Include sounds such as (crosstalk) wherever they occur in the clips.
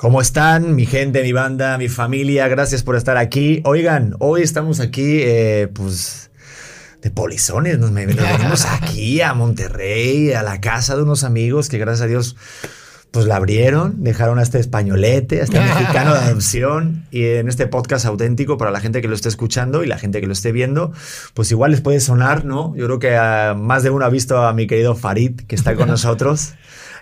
¿Cómo están, mi gente, mi banda, mi familia? Gracias por estar aquí. Oigan, hoy estamos aquí, eh, pues, de polizones. Nos, me- nos venimos (laughs) aquí a Monterrey, a la casa de unos amigos que, gracias a Dios, pues la abrieron, dejaron a este españolete, a este (laughs) mexicano de adopción. Y en este podcast auténtico, para la gente que lo esté escuchando y la gente que lo esté viendo, pues igual les puede sonar, ¿no? Yo creo que ah, más de uno ha visto a mi querido Farid, que está con (laughs) nosotros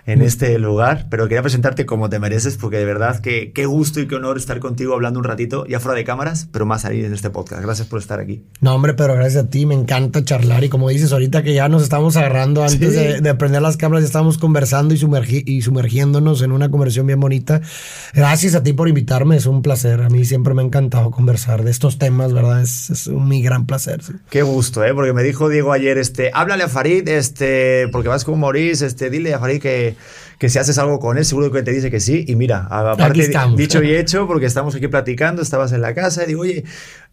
en este lugar, pero quería presentarte como te mereces, porque de verdad que qué gusto y qué honor estar contigo hablando un ratito, ya fuera de cámaras, pero más ahí en este podcast. Gracias por estar aquí. No, hombre, pero gracias a ti, me encanta charlar. Y como dices, ahorita que ya nos estamos agarrando antes Sí. de, de prender las cámaras, ya estamos conversando y, sumergi- y sumergiéndonos en una conversación bien bonita. Gracias a ti por invitarme, es un placer. A mí siempre me ha encantado conversar de estos temas, ¿verdad? Es, es un mi gran placer. sí. Qué gusto, ¿eh? Porque me dijo Diego ayer, este, háblale a Farid, este, porque vas con Maurice, este, dile a Farid que, que si haces algo con él, seguro que te dice que sí. Y mira, aparte, estamos. dicho y hecho, porque estamos aquí platicando, estabas en la casa, y digo, oye,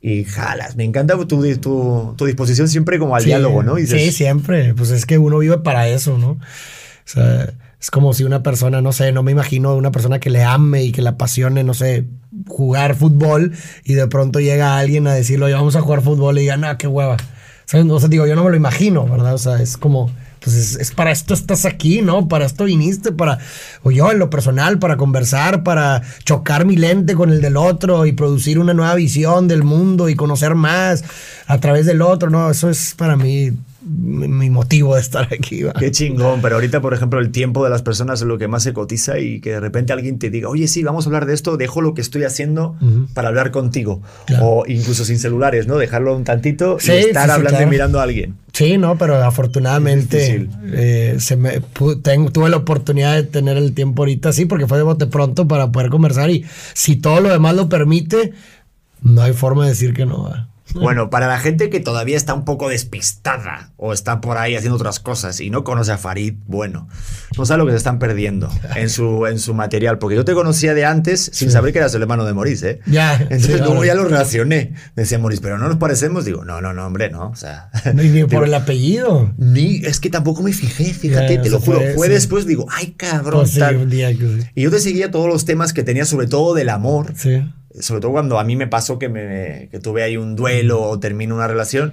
y jalas, me encanta tu, tu, tu disposición siempre como al Sí, diálogo, ¿no? Dices, sí, siempre. Pues es que uno vive para eso, ¿no? O sea, es como si una persona, no sé, no me imagino una persona que le ame y que le apasione, no sé, jugar fútbol y de pronto llega alguien a decirle, oye, vamos a jugar fútbol y diga, no, qué hueva. ¿Sabes? O sea, digo, yo no me lo imagino, ¿verdad? O sea, es como, pues es, es para esto estás aquí, ¿no? Para esto viniste, para, o yo en lo personal, para conversar, para chocar mi lente con el del otro y producir una nueva visión del mundo y conocer más a través del otro, ¿no? Eso es para mí mi, mi motivo de estar aquí, ¿va? Qué chingón, pero ahorita, por ejemplo, el tiempo de las personas es lo que más se cotiza y que de repente alguien te diga, oye, sí, vamos a hablar de esto, dejo lo que estoy haciendo para hablar contigo. Claro. O incluso sin celulares, ¿no? Dejarlo un tantito Sí, y estar sí, sí, hablando y claro. mirando a alguien. Sí, no, pero afortunadamente eh, se me, tengo- tuve la oportunidad de tener el tiempo ahorita, sí, porque fue de bote pronto para poder conversar y si todo lo demás lo permite, no hay forma de decir que no. ¿va? (laughs) Bueno, para la gente que todavía está un poco despistada o está por ahí haciendo otras cosas y no conoce a Farid, bueno, no sabe lo que se están perdiendo (laughs) en su, en su material. Porque yo te conocía de antes sin saber que eras el hermano de Maurice, ¿eh? Ya, (laughs) Entonces sí, luego ya lo relacioné. Decía Maurice, pero no nos parecemos. Digo, no, no, no, hombre, no. O sea, No, ni digo, por el apellido. ni- es que tampoco me fijé, fíjate, Ya, te lo juro. fue- Fue sí. después, digo, ay, cabrón, Pues sí, tal. un día que sí. Y yo te seguía todos los temas que tenía, sobre todo del amor Sí. Sobre todo cuando a mí me pasó que, me, que tuve ahí un duelo o termino una relación,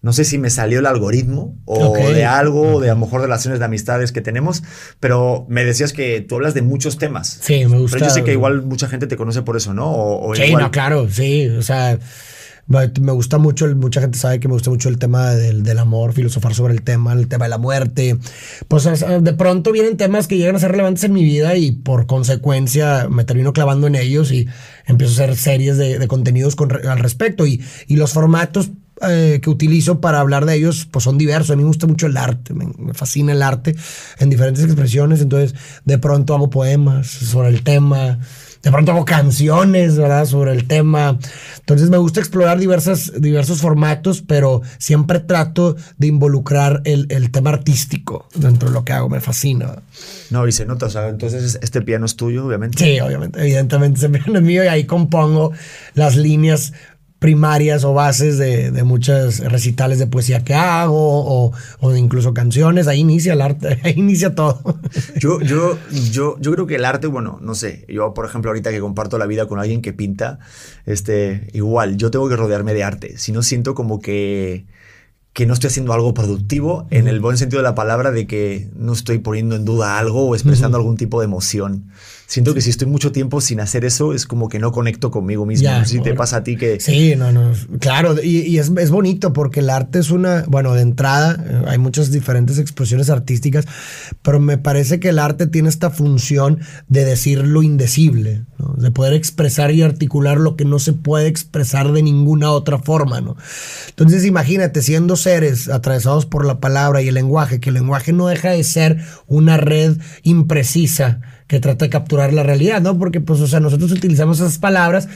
no sé si me salió el algoritmo o Ok. de algo, o de a lo mejor relaciones de amistades que tenemos, pero me decías que tú hablas de muchos temas. Sí, me gusta. Pero yo sé que igual mucha gente te conoce por eso, ¿no? O, o Sí, igual- no, claro, sí. O sea, me gusta mucho, mucha gente sabe que me gusta mucho el tema del, amor, filosofar sobre el tema, el tema de la muerte. Pues de pronto vienen temas que llegan a ser relevantes en mi vida y por consecuencia me termino clavando en ellos y empiezo a hacer series de, contenidos al respecto. Y, y los formatos eh, que utilizo para hablar de ellos pues son diversos. A mí me gusta mucho el arte, me, me fascina el arte en diferentes expresiones. Entonces, de pronto hago poemas sobre el tema. De pronto hago canciones, ¿verdad? Sobre el tema. Entonces me gusta explorar diversas, diversos formatos, pero siempre trato de involucrar el, el tema artístico dentro de lo que hago. Me fascina. No, y se nota, o sea, entonces este piano es tuyo, obviamente. Sí, obviamente, evidentemente ese piano es mío y ahí compongo las líneas primarias o bases de, de muchas recitales de poesía que hago o, o incluso canciones. Ahí inicia el arte, (laughs) ahí inicia todo. Yo, yo, yo, yo creo que el arte, bueno, no sé, yo por ejemplo ahorita que comparto la vida con alguien que pinta, este, igual, yo tengo que rodearme de arte, si no siento como que, que no estoy haciendo algo productivo en el buen sentido de la palabra de que no estoy poniendo en duda algo o expresando algún tipo de emoción. Siento que si estoy mucho tiempo sin hacer eso es como que no conecto conmigo mismo. Ya, no sé si te pasa a ti que... Sí, no, no, claro, y, y es, es bonito porque el arte es una, bueno, de entrada eh, hay muchas diferentes expresiones artísticas, pero me parece que el arte tiene esta función de decir lo indecible, ¿no? de poder expresar y articular lo que no se puede expresar de ninguna otra forma, ¿no? Entonces imagínate, siendo seres atravesados por la palabra y el lenguaje, que el lenguaje no deja de ser una red imprecisa que trata de capturar la realidad, ¿no? Porque, pues, o sea, nosotros utilizamos esas palabras,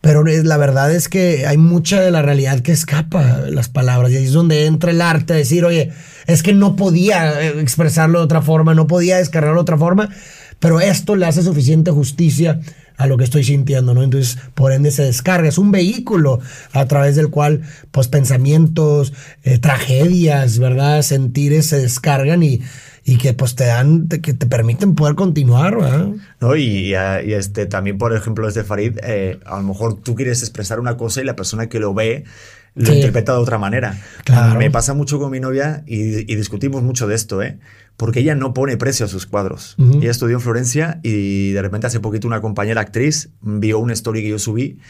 pero la verdad es que hay mucha de la realidad que escapa las palabras. Y ahí es donde entra el arte a decir, oye, es que no podía eh, expresarlo de otra forma, no podía descargarlo de otra forma, pero esto le hace suficiente justicia a lo que estoy sintiendo, ¿no? Entonces, por ende se descarga. Es un vehículo a través del cual, pues, pensamientos, eh, tragedias, ¿verdad? Sentires se descargan y, y que pues te dan, que te permiten poder continuar, ¿verdad? No, y, este, también, por ejemplo, este Farid, eh, a lo mejor tú quieres expresar una cosa y la persona que lo ve lo interpreta de otra manera. Me pasa mucho con mi novia y, discutimos mucho de esto, ¿eh? Porque ella no pone precio a sus cuadros. Ella estudió en Florencia y de repente hace poquito una compañera actriz vio una story que yo subí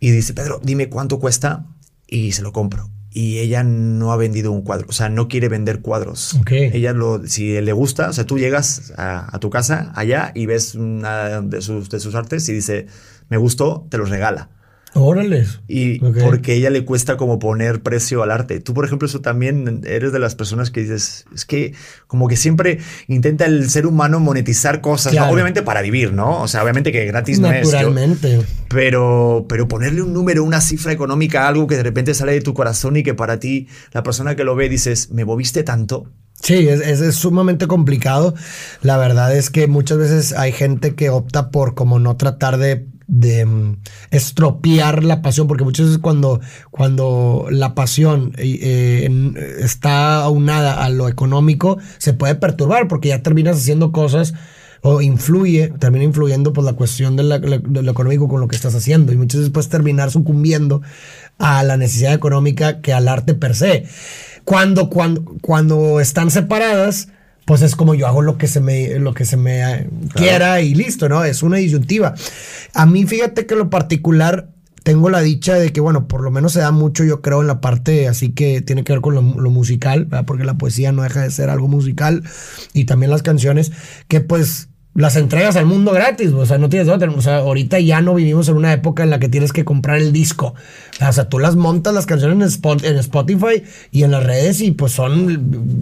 y dice, Pedro, dime cuánto cuesta y se lo compro y ella no ha vendido un cuadro, o sea, no quiere vender cuadros. Ella lo, si le gusta, o sea, tú llegas a, tu casa allá y ves una de sus, de sus artes y dice, me gustó, te los regala. Órale. Y porque ella le cuesta como poner precio al arte. Tú, por ejemplo, eso también eres de las personas que dices, es que como que siempre intenta el ser humano monetizar cosas, obviamente para vivir, ¿no? O sea, obviamente que gratis no es. Naturalmente. Pero, pero ponerle un número, una cifra económica, algo que de repente sale de tu corazón y que para ti, la persona que lo ve, dices, me moviste tanto. Sí, es, es, sumamente complicado. La verdad es que muchas veces hay gente que opta por como no tratar de de mm, estropear la pasión, porque muchas veces cuando, cuando la pasión eh, está aunada a lo económico, se puede perturbar, porque ya terminas haciendo cosas o influye, termina influyendo por pues, la cuestión de, lo económico con lo que estás haciendo, y muchas veces puedes terminar sucumbiendo a la necesidad económica que al arte per se. Cuando, cuando, cuando están separadas, pues es como yo hago lo que se me, lo que se me eh, quiera y listo, ¿no? Es una disyuntiva. A mí, fíjate que lo particular tengo la dicha de que, bueno, por lo menos se da mucho, yo creo, en la parte así que tiene que ver con lo, musical, ¿verdad? porque la poesía no deja de ser algo musical y también las canciones, que pues las entregas al mundo gratis, o sea, no tienes otra. O sea, ahorita ya no vivimos en una época en la que tienes que comprar el disco. O sea, tú las montas las canciones en Spotify y en las redes y pues son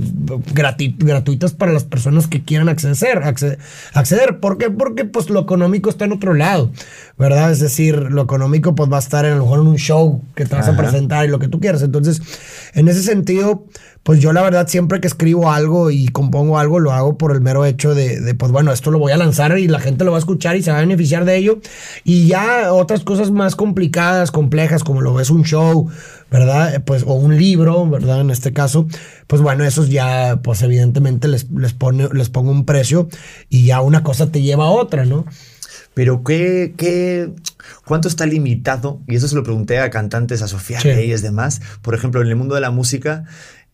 gratuitas para las personas que quieran acceder, acceder. ¿Por qué? Porque pues lo económico está en otro lado, ¿verdad? Es decir, lo económico pues va a estar en, a lo mejor en un show que te vas a presentar y lo que tú quieras. Entonces, en ese sentido, pues yo la verdad siempre que escribo algo y compongo algo lo hago por el mero hecho de, pues bueno, esto lo voy a lanzar y la gente lo va a escuchar y se va a beneficiar de ello. Y ya otras cosas más complicadas, complejas, como lo ves un show, ¿verdad? Pues, o un libro, ¿verdad? En este caso, pues bueno, esos ya, pues evidentemente les, les, pone, les pongo un precio y ya una cosa te lleva a otra, ¿no? Pero ¿qué, qué, ¿cuánto está limitado? Y eso se lo pregunté a cantantes, a Sofía sí. y demás. Por ejemplo, en el mundo de la música,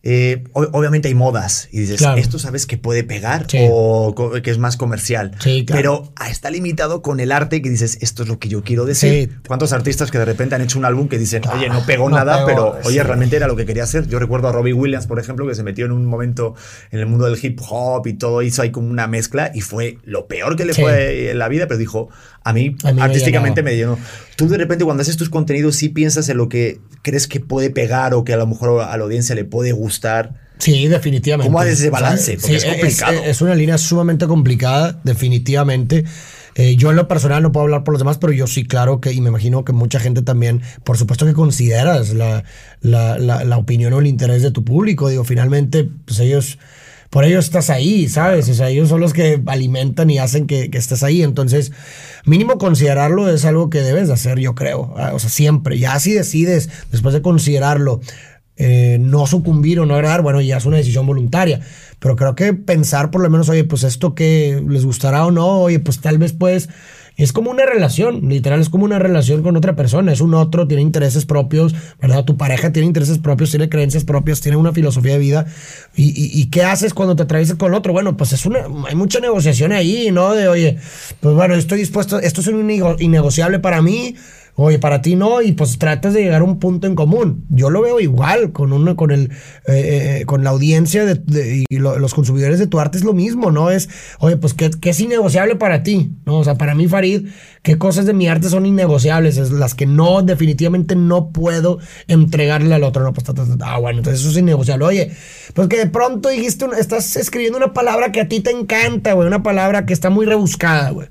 eh, obviamente hay modas y dices, esto sabes que puede pegar o que es más comercial. Pero está limitado con el arte que dices, esto es lo que yo quiero decir. ¿Cuántos artistas que de repente han hecho un álbum que dicen, oye, no pegó nada, pero oye, realmente era lo que quería hacer? Yo recuerdo a Robbie Williams, por ejemplo, que se metió en un momento en el mundo del hip hop y todo, hizo ahí como una mezcla y fue lo peor que le fue en la vida, pero dijo, a mí, artísticamente me, llenó. Tú de repente cuando haces tus contenidos sí piensas en lo que crees que puede pegar o que a lo mejor a la audiencia le puede gustar. Sí, definitivamente. ¿Cómo haces ese balance? Porque es complicado. Es, una línea sumamente complicada, definitivamente. Eh, yo en lo personal no puedo hablar por los demás, pero yo sí, claro que, y me imagino que mucha gente también, por supuesto que consideras la, la, la opinión o el interés de tu público. Digo, finalmente, pues ellos por ellos estás ahí, ¿sabes? O sea, ellos son los que alimentan y hacen que, estés ahí. Entonces, mínimo considerarlo es algo que debes de hacer, yo creo. Ah, o sea, siempre. Ya si decides, después de considerarlo, eh, no sucumbir o no agradar, bueno, ya es una decisión voluntaria. Pero creo que pensar por lo menos, oye, pues esto que les gustará o no, oye, pues tal vez puedes es como una relación, literal, es como una relación con otra persona. Es un otro, tiene intereses propios, ¿verdad? Tu pareja tiene intereses propios, tiene creencias propias, tiene una filosofía de vida. ¿Y, qué haces cuando te atraviesas con el otro? Bueno, pues es una, hay mucha negociación ahí, ¿no? De, oye, pues bueno, estoy dispuesto, esto es un innegociable para mí Oye, para ti no, y pues tratas de llegar a un punto en común. Yo lo veo igual con uno, con el, eh, eh, con la audiencia de, y los consumidores de tu arte es lo mismo, ¿no? Es, oye, pues ¿qué, es innegociable para ti, ¿no? O sea, para mí, Farid, ¿qué cosas de mi arte son innegociables? Es las que no, definitivamente no puedo entregarle al otro, no, pues, ah, bueno, entonces eso es innegociable. Oye, pues que de pronto dijiste, estás escribiendo una palabra que a ti te encanta, güey, una palabra que está muy rebuscada, güey.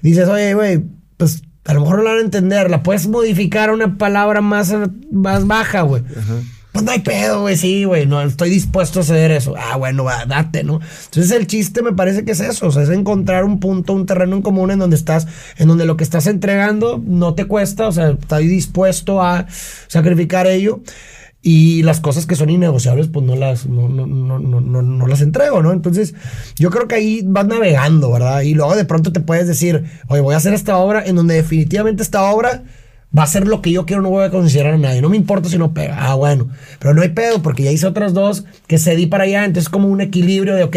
Dices, oye, güey, pues a lo mejor no la van a entender. La puedes modificar a una palabra más, más baja, güey. Pues no hay pedo, güey, sí, güey, no estoy dispuesto a hacer eso. Ah, bueno, va, date, ¿no? Entonces el chiste me parece que es eso, o sea, es encontrar un punto, un terreno en común en donde estás, en donde lo que estás entregando no te cuesta, o sea, estás dispuesto a sacrificar ello. Y las cosas que son innegociables, pues no las, no, no, no, no, las entrego, ¿no? Entonces, yo creo que ahí vas navegando, ¿verdad? Y luego de pronto te puedes decir, oye, voy a hacer esta obra en donde definitivamente esta obra va a ser lo que yo quiero, no voy a considerar a nadie. No me importa si no pega. Ah, bueno. Pero no hay pedo, porque ya hice otras dos que cedí para allá. Entonces, es como un equilibrio de, ok,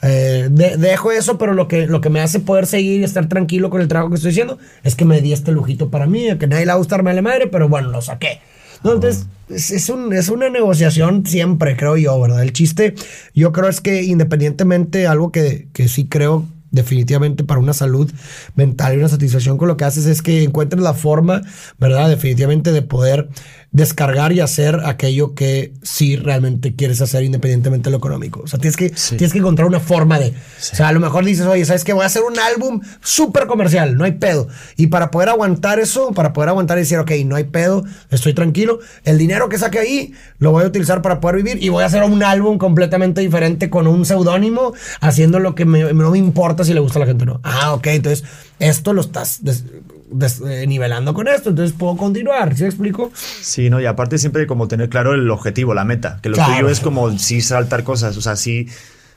eh, dejo eso, pero lo que, lo que me hace poder seguir y estar tranquilo con el trabajo que estoy haciendo es que me di este lujito para mí, que nadie le va a gustar, me la madre, pero bueno, lo saqué. Entonces, es, es, un, es, una negociación siempre, creo yo, ¿verdad? El chiste, yo creo es que independientemente, algo que, que sí creo definitivamente para una salud mental y una satisfacción con lo que haces es que encuentres la forma, ¿verdad? Definitivamente de poder descargar y hacer aquello que sí realmente quieres hacer independientemente de lo económico. O sea, tienes que, tienes que encontrar una forma de... O sea, a lo mejor dices, oye, ¿sabes qué? Voy a hacer un álbum súper comercial, no hay pedo. Y para poder aguantar eso, para poder aguantar y decir, ok, no hay pedo, estoy tranquilo, el dinero que saque ahí lo voy a utilizar para poder vivir y voy a hacer un álbum completamente diferente con un seudónimo, haciendo lo que no me importa si le gusta a la gente o no. Ah, ok, entonces esto lo estás eh, nivelando con esto, entonces puedo continuar, ¿sí me explico? Sí, no, y aparte siempre como tener claro el objetivo, la meta, que lo tuyo es como sí saltar cosas, o sea, sí...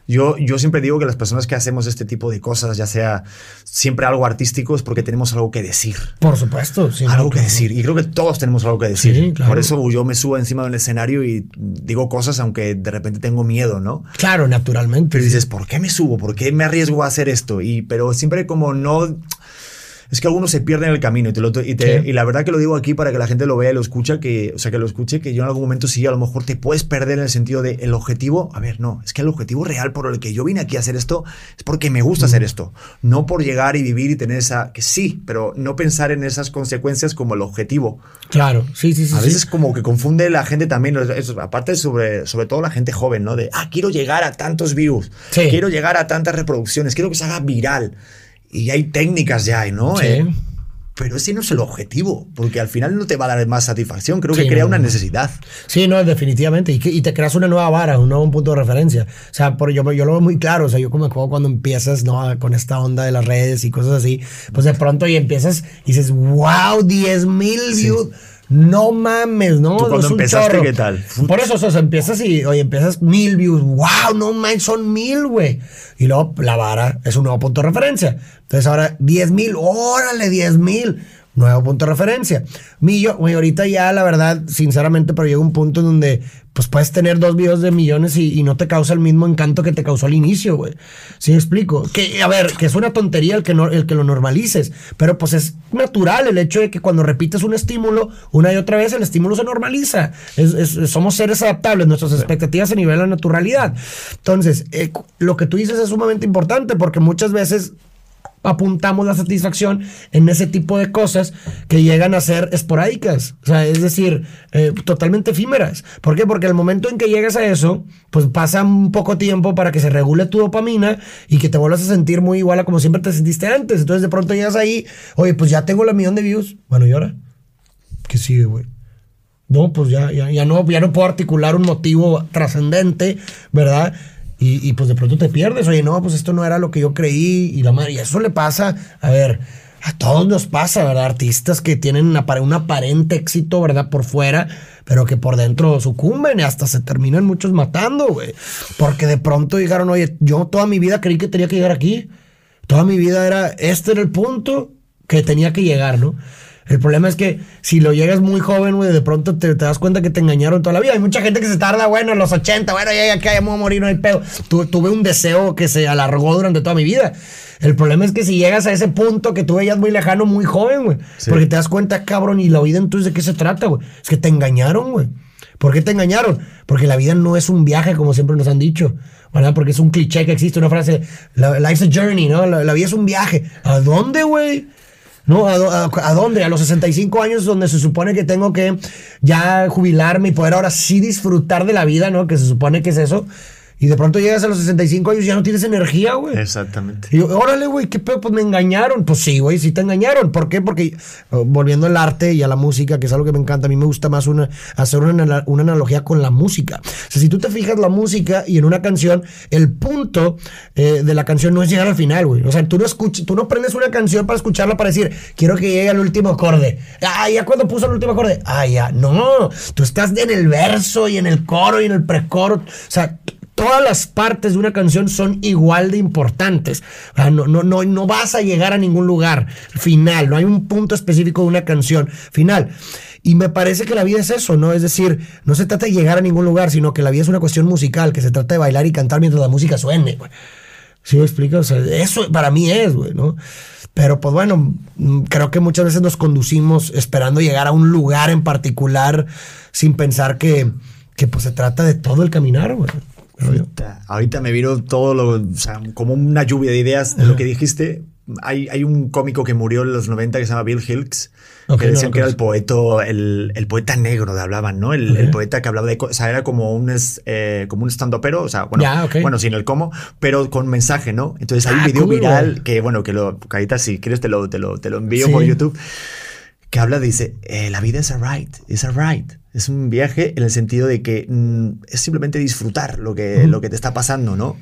Yo, yo siempre digo que las personas que hacemos este tipo de cosas, ya sea siempre algo artístico, es porque tenemos algo que decir. Por supuesto, sí. Algo que decir. Y creo que todos tenemos algo que decir. Por eso yo me subo encima del escenario y digo cosas aunque de repente tengo miedo, ¿no? Claro, naturalmente. Pero dices, ¿por qué me subo? ¿Por qué me arriesgo a hacer esto? Y, pero siempre como no es que algunos se pierden en el camino y, te lo, y, te, y, la verdad que lo digo aquí para que la gente lo vea y lo escucha, que, o sea, que lo escuche, que yo en algún momento sí, a lo mejor te puedes perder en el sentido de el objetivo, a ver, no, es que el objetivo real por el que yo vine aquí a hacer esto es porque me gusta hacer esto, no por llegar y vivir y tener esa, que sí, pero no pensar en esas consecuencias como el objetivo. Claro, sí, sí, sí. A veces como que confunde la gente también, aparte sobre, sobre todo la gente joven, ¿no? De, ah, quiero llegar a tantos views, quiero llegar a tantas reproducciones, quiero que se haga viral. Y hay técnicas ya, ¿no? Sí. Eh, pero ese no es el objetivo, porque al final no te va a dar más satisfacción, creo que crea una necesidad. Sí, no, definitivamente, y, y, te creas una nueva vara, un nuevo punto de referencia. O sea, por, yo, yo lo veo muy claro, o sea, yo como cuando empiezas ¿no? con esta onda de las redes y cosas así, pues de pronto y empiezas y dices, wow, 10 mil views. No mames, ¿no? ¿Tú cuando empezaste, ¿qué tal? Por eso, o sea, empiezas y, oye, empiezas mil views. ¡Wow! No mames, son mil, güey. Y luego la vara es un nuevo punto de referencia. Entonces ahora, diez mil, órale, diez mil. Nuevo punto de referencia. Millo, güey, ahorita ya, la verdad, sinceramente, pero llega un punto en donde pues puedes tener dos videos de millones y, no te causa el mismo encanto que te causó al inicio, güey. ¿Sí me explico? Que, a ver, que es una tontería el que, no, el que lo normalices, pero pues es natural el hecho de que cuando repites un estímulo una y otra vez, el estímulo se normaliza. somos seres adaptables, nuestras expectativas se nivelan naturalidad. Entonces, eh, lo que tú dices es sumamente importante porque muchas veces apuntamos la satisfacción en ese tipo de cosas que llegan a ser esporádicas, o sea, es decir, eh, totalmente efímeras. ¿Por qué? Porque al momento en que llegas a eso, pues pasa un poco tiempo para que se regule tu dopamina y que te vuelvas a sentir muy igual a como siempre te sentiste antes. Entonces de pronto llegas ahí, oye, pues ya tengo la millón de views. Bueno, ¿y ahora? ¿Qué sigue, güey? No, pues ya, ya, ya, no, ya no puedo articular un motivo trascendente, ¿verdad? Y, pues de pronto te pierdes, oye, no, pues esto no era lo que yo creí y la madre, y eso le pasa, a ver, a todos nos pasa, ¿verdad? Artistas que tienen un aparente éxito, ¿verdad? Por fuera, pero que por dentro sucumben y hasta se terminan muchos matando, güey. Porque de pronto dijeron, oye, yo toda mi vida creí que tenía que llegar aquí. Toda mi vida era, este era el punto que tenía que llegar, ¿no? El problema es que si lo llegas muy joven, güey, de pronto te, das cuenta que te engañaron toda la vida. Hay mucha gente que se tarda, bueno, en los 80, bueno, ya, ya, ya, ya me voy a morir, no hay pedo. tuve un deseo que se alargó durante toda mi vida. El problema es que si llegas a ese punto que tú veías muy lejano, muy joven, güey, porque te das cuenta, cabrón, y la vida entonces de qué se trata, güey. Es que te engañaron, güey. ¿Por qué te engañaron? Porque la vida no es un viaje, como siempre nos han dicho, ¿verdad? Porque es un cliché que existe, una frase, life's a journey, ¿no? La, la vida es un viaje. ¿A dónde, güey? ¿No? ¿A, dónde? A los 65 años donde se supone que tengo que ya jubilarme y poder ahora sí disfrutar de la vida, ¿no? Que se supone que es eso. Y de pronto llegas a los 65 años y ya no tienes energía, güey. Exactamente. Y yo, órale, güey, ¿qué pedo? Pues me engañaron. Pues sí, güey, sí te engañaron. ¿Por qué? Porque uh, volviendo al arte y a la música, que es algo que me encanta, a mí me gusta más una, hacer una, una analogía con la música. O sea, si tú te fijas la música y en una canción, el punto eh, de la canción no es llegar al final, güey. O sea, tú no escuchas, tú no prendes una canción para escucharla para decir, quiero que llegue al último acorde. Ah, ya cuando puso el último acorde. Ah, ya. No, tú estás en el verso y en el coro y en el precoro. O sea, todas las partes de una canción son igual de importantes. no, no, no, no vas a llegar a ningún lugar final, no hay un punto específico de una canción final. Y me parece que la vida es eso, ¿no? Es decir, no se trata de llegar a ningún lugar, sino que la vida es una cuestión musical, que se trata de bailar y cantar mientras la música suene, güey. ¿Sí me explico? O sea, eso para mí es, güey, ¿no? Pero pues bueno, creo que muchas veces nos conducimos esperando llegar a un lugar en particular sin pensar que, que pues se trata de todo el caminar, güey. Ahorita, me viro todo lo, o sea, como una lluvia de ideas de lo que dijiste. Hay, hay, un cómico que murió en los 90 que se llama Bill Hilks, que decían que era el poeta, el, el, poeta negro, de hablaban, ¿no? El, el, poeta que hablaba de o sea, era como un, eh, como un stand pero, o sea, bueno, bueno, sin el cómo, pero con mensaje, ¿no? Entonces hay un ah, video viral que, bueno, que lo, Carita, si quieres te lo, te lo, te lo envío por YouTube, que habla, dice, eh, la vida es alright, es alright. Es un viaje en el sentido de que mm, es simplemente disfrutar lo que, lo que te está pasando, ¿no?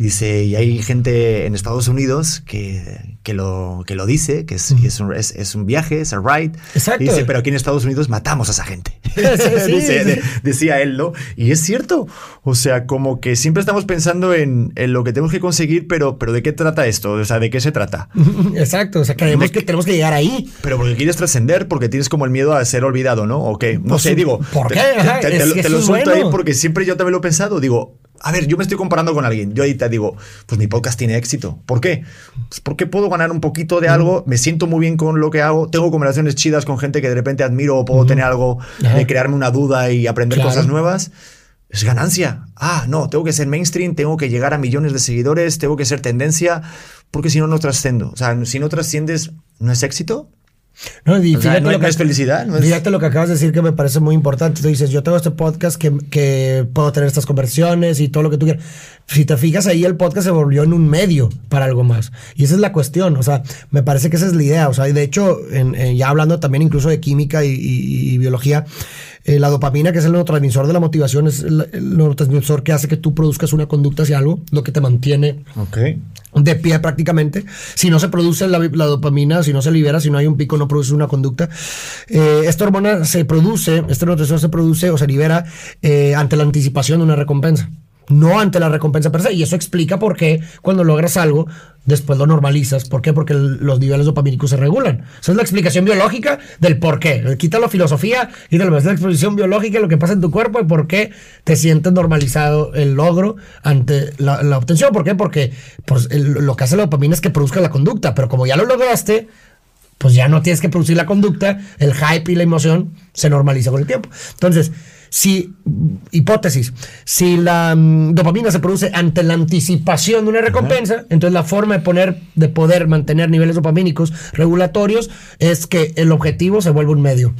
Dice, y hay gente en Estados Unidos que, que, lo, que lo dice, que es, es, un, es, un, viaje, es a ride. Exacto. dice, pero aquí en Estados Unidos matamos a esa gente. (laughs) (laughs) decía él, ¿no? Y es cierto. O sea, como que siempre estamos pensando en, en, lo que tenemos que conseguir, pero, pero ¿de qué trata esto? O sea, ¿de qué se trata? (laughs) Exacto. O sea, creemos que tenemos que llegar ahí. Pero porque quieres trascender, porque tienes como el miedo a ser olvidado, ¿no? ¿O qué? No pues sé, digo. ¿Por qué? Te, lo suelto ahí porque siempre yo también lo he pensado. Digo, a ver, yo me estoy comparando con alguien. Yo ahí te digo, pues mi podcast tiene éxito. ¿Por qué? Pues porque puedo ganar un poquito de algo, me siento muy bien con lo que hago, tengo conversaciones chidas con gente que de repente admiro o puedo tener algo de crearme una duda y aprender cosas nuevas. Es ganancia. Ah, no, tengo que ser mainstream, tengo que llegar a millones de seguidores, tengo que ser tendencia, porque si no, no trascendo. O sea, si no trasciendes, ¿no es éxito? No, fíjate no, lo que, es felicidad. Fíjate lo que acabas de decir que me parece muy importante. Tú dices, yo tengo este podcast que, que, puedo tener estas conversiones y todo lo que tú quieras. Si te fijas ahí, el podcast se volvió en un medio para algo más. Y esa es la cuestión. O sea, me parece que esa es la idea. O sea, de hecho, ya hablando también incluso de química y, biología, eh, la dopamina, que es el neurotransmisor de la motivación, es el, neurotransmisor que hace que tú produzcas una conducta hacia algo, lo que te mantiene okay de pie prácticamente. Si no se produce la, dopamina, si no se libera, si no hay un pico, no produce una conducta. Eh, esta hormona se produce, este neurotransmisor se produce o se libera eh, ante la anticipación de una recompensa no ante la recompensa per se. Y eso explica por qué cuando logras algo, después lo normalizas. ¿Por qué? Porque los niveles dopamínicos se regulan. Esa es la explicación biológica del por qué. Quita la filosofía y de la exposición biológica de lo que pasa en tu cuerpo y por qué te sientes normalizado el logro ante la, obtención. ¿Por qué? Porque pues, lo que hace la dopamina es que produzca la conducta, pero como ya lo lograste, pues ya no tienes que producir la conducta, el hype y la emoción se normaliza con el tiempo. Entonces, si, hipótesis, si la mm, dopamina se produce ante la anticipación de una recompensa, entonces la forma de, poner, de poder mantener niveles dopamínicos regulatorios es que el objetivo se vuelva un medio.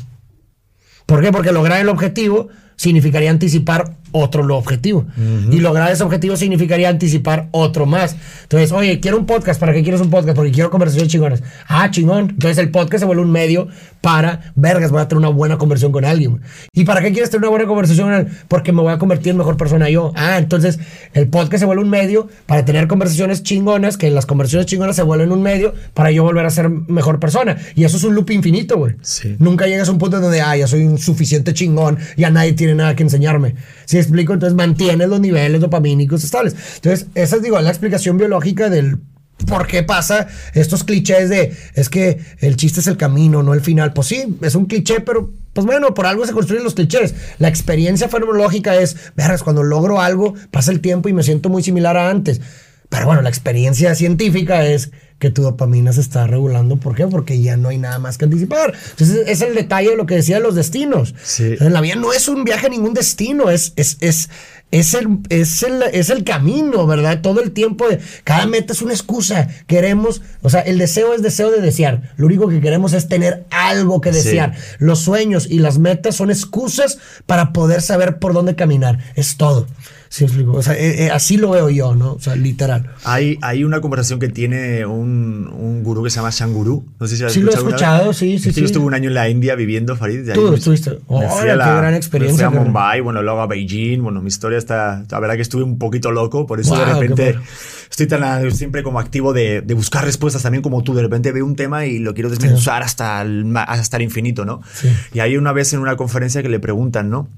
¿Por qué? Porque lograr el objetivo significaría anticipar otro objetivo. Y lograr ese objetivo significaría anticipar otro más. Entonces, oye, quiero un podcast. ¿Para qué quieres un podcast? Porque quiero conversaciones chingonas. Ah, chingón. Entonces el podcast se vuelve un medio para, vergas, voy a tener una buena conversación con alguien. ¿Y para qué quieres tener una buena conversación con alguien? Porque me voy a convertir en mejor persona yo. Ah, entonces el podcast se vuelve un medio para tener conversaciones chingonas, que las conversaciones chingonas se vuelven un medio para yo volver a ser mejor persona. Y eso es un loop infinito, güey. Nunca llegas a un punto donde, ah, ya soy un suficiente chingón, ya nadie tiene nada que enseñarme. ¿Sí explico? Entonces mantienes los niveles dopamínicos estables. Entonces, esa es, digo, la explicación biológica del por qué pasa estos clichés de es que el chiste es el camino, no el final. Pues sí, es un cliché, pero pues bueno, por algo se construyen los clichés. La experiencia fenomenológica es, verás, cuando logro algo, pasa el tiempo y me siento muy similar a antes. Pero bueno, la experiencia científica es que tu dopamina se está regulando. ¿Por qué? Porque ya no hay nada más que anticipar. Entonces, es el detalle de lo que decía de los destinos. En la vida no es un viaje a ningún destino, es, es, es, es el, es, el, es el camino, ¿verdad? Todo el tiempo, de, cada meta es una excusa. Queremos, o sea, el deseo es deseo de desear. Lo único que queremos es tener algo que desear. Los sueños y las metas son excusas para poder saber por dónde caminar. Es todo. Sí, explico. O sea, eh, eh, así lo veo yo, ¿no? O sea, literal. Hay, hay una conversación que tiene un, un gurú que se llama Shanguru. No sé si Sí, lo he escuchado, sí, sí, sí. Yo estuve un año en la India viviendo, Farid. Tú estuviste. Oh, qué gran experiencia. Me fui a Mumbai, bueno, luego a Beijing. Bueno, mi historia está. La verdad que estuve un poquito loco, por eso de repente estoy tan siempre como activo de, de, buscar respuestas también como tú. De repente veo un tema y lo quiero desmenuzar hasta, el, hasta el infinito, ¿no? Sí. Y hay una vez en una conferencia que le preguntan, ¿no?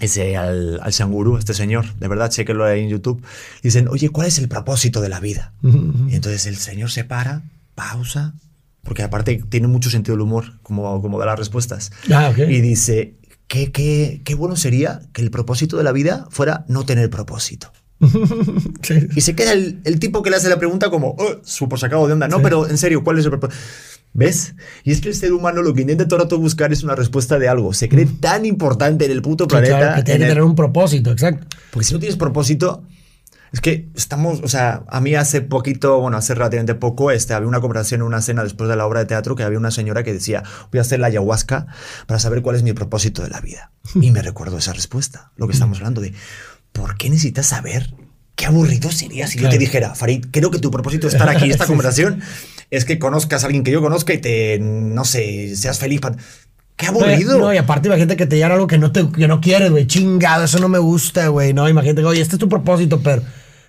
Ese al, al Shanguru, este señor, de verdad, chequenlo ahí en YouTube. Dicen, oye, ¿cuál es el propósito de la vida? Y entonces el señor se para, pausa, porque aparte tiene mucho sentido el humor, como, como da las respuestas. Ah, okay. Y dice, ¿qué, qué, qué bueno sería que el propósito de la vida fuera no tener propósito. (laughs) sí. Y se queda el, el, tipo que le hace la pregunta como, oh, supo sacado de onda. No, sí. pero en serio, ¿cuál es el propósito? ¿Ves? Y es que el ser humano lo que intenta todo el rato buscar es una respuesta de algo. Se cree tan importante en el puto planeta. Claro, que tiene que el... tener un propósito, exacto. Porque si no tienes propósito, es que estamos, o sea, a mí hace poquito, bueno, hace relativamente poco, este, había una conversación en una cena después de la obra de teatro que había una señora que decía, voy a hacer la ayahuasca para saber cuál es mi propósito de la vida. (laughs) Y me recuerdo esa respuesta, lo que estamos hablando de, ¿por qué necesitas saber? Qué aburrido sería si claro. yo te dijera, Farid, creo que tu propósito de estar aquí en (laughs) esta conversación es que conozcas a alguien que yo conozca y te, no sé, seas feliz. Qué aburrido. No, y aparte imagínate que te digan algo que no, te, que no quieres, güey. Chingado, eso no me gusta, güey. No, imagínate que, oye, este es tu propósito, pero...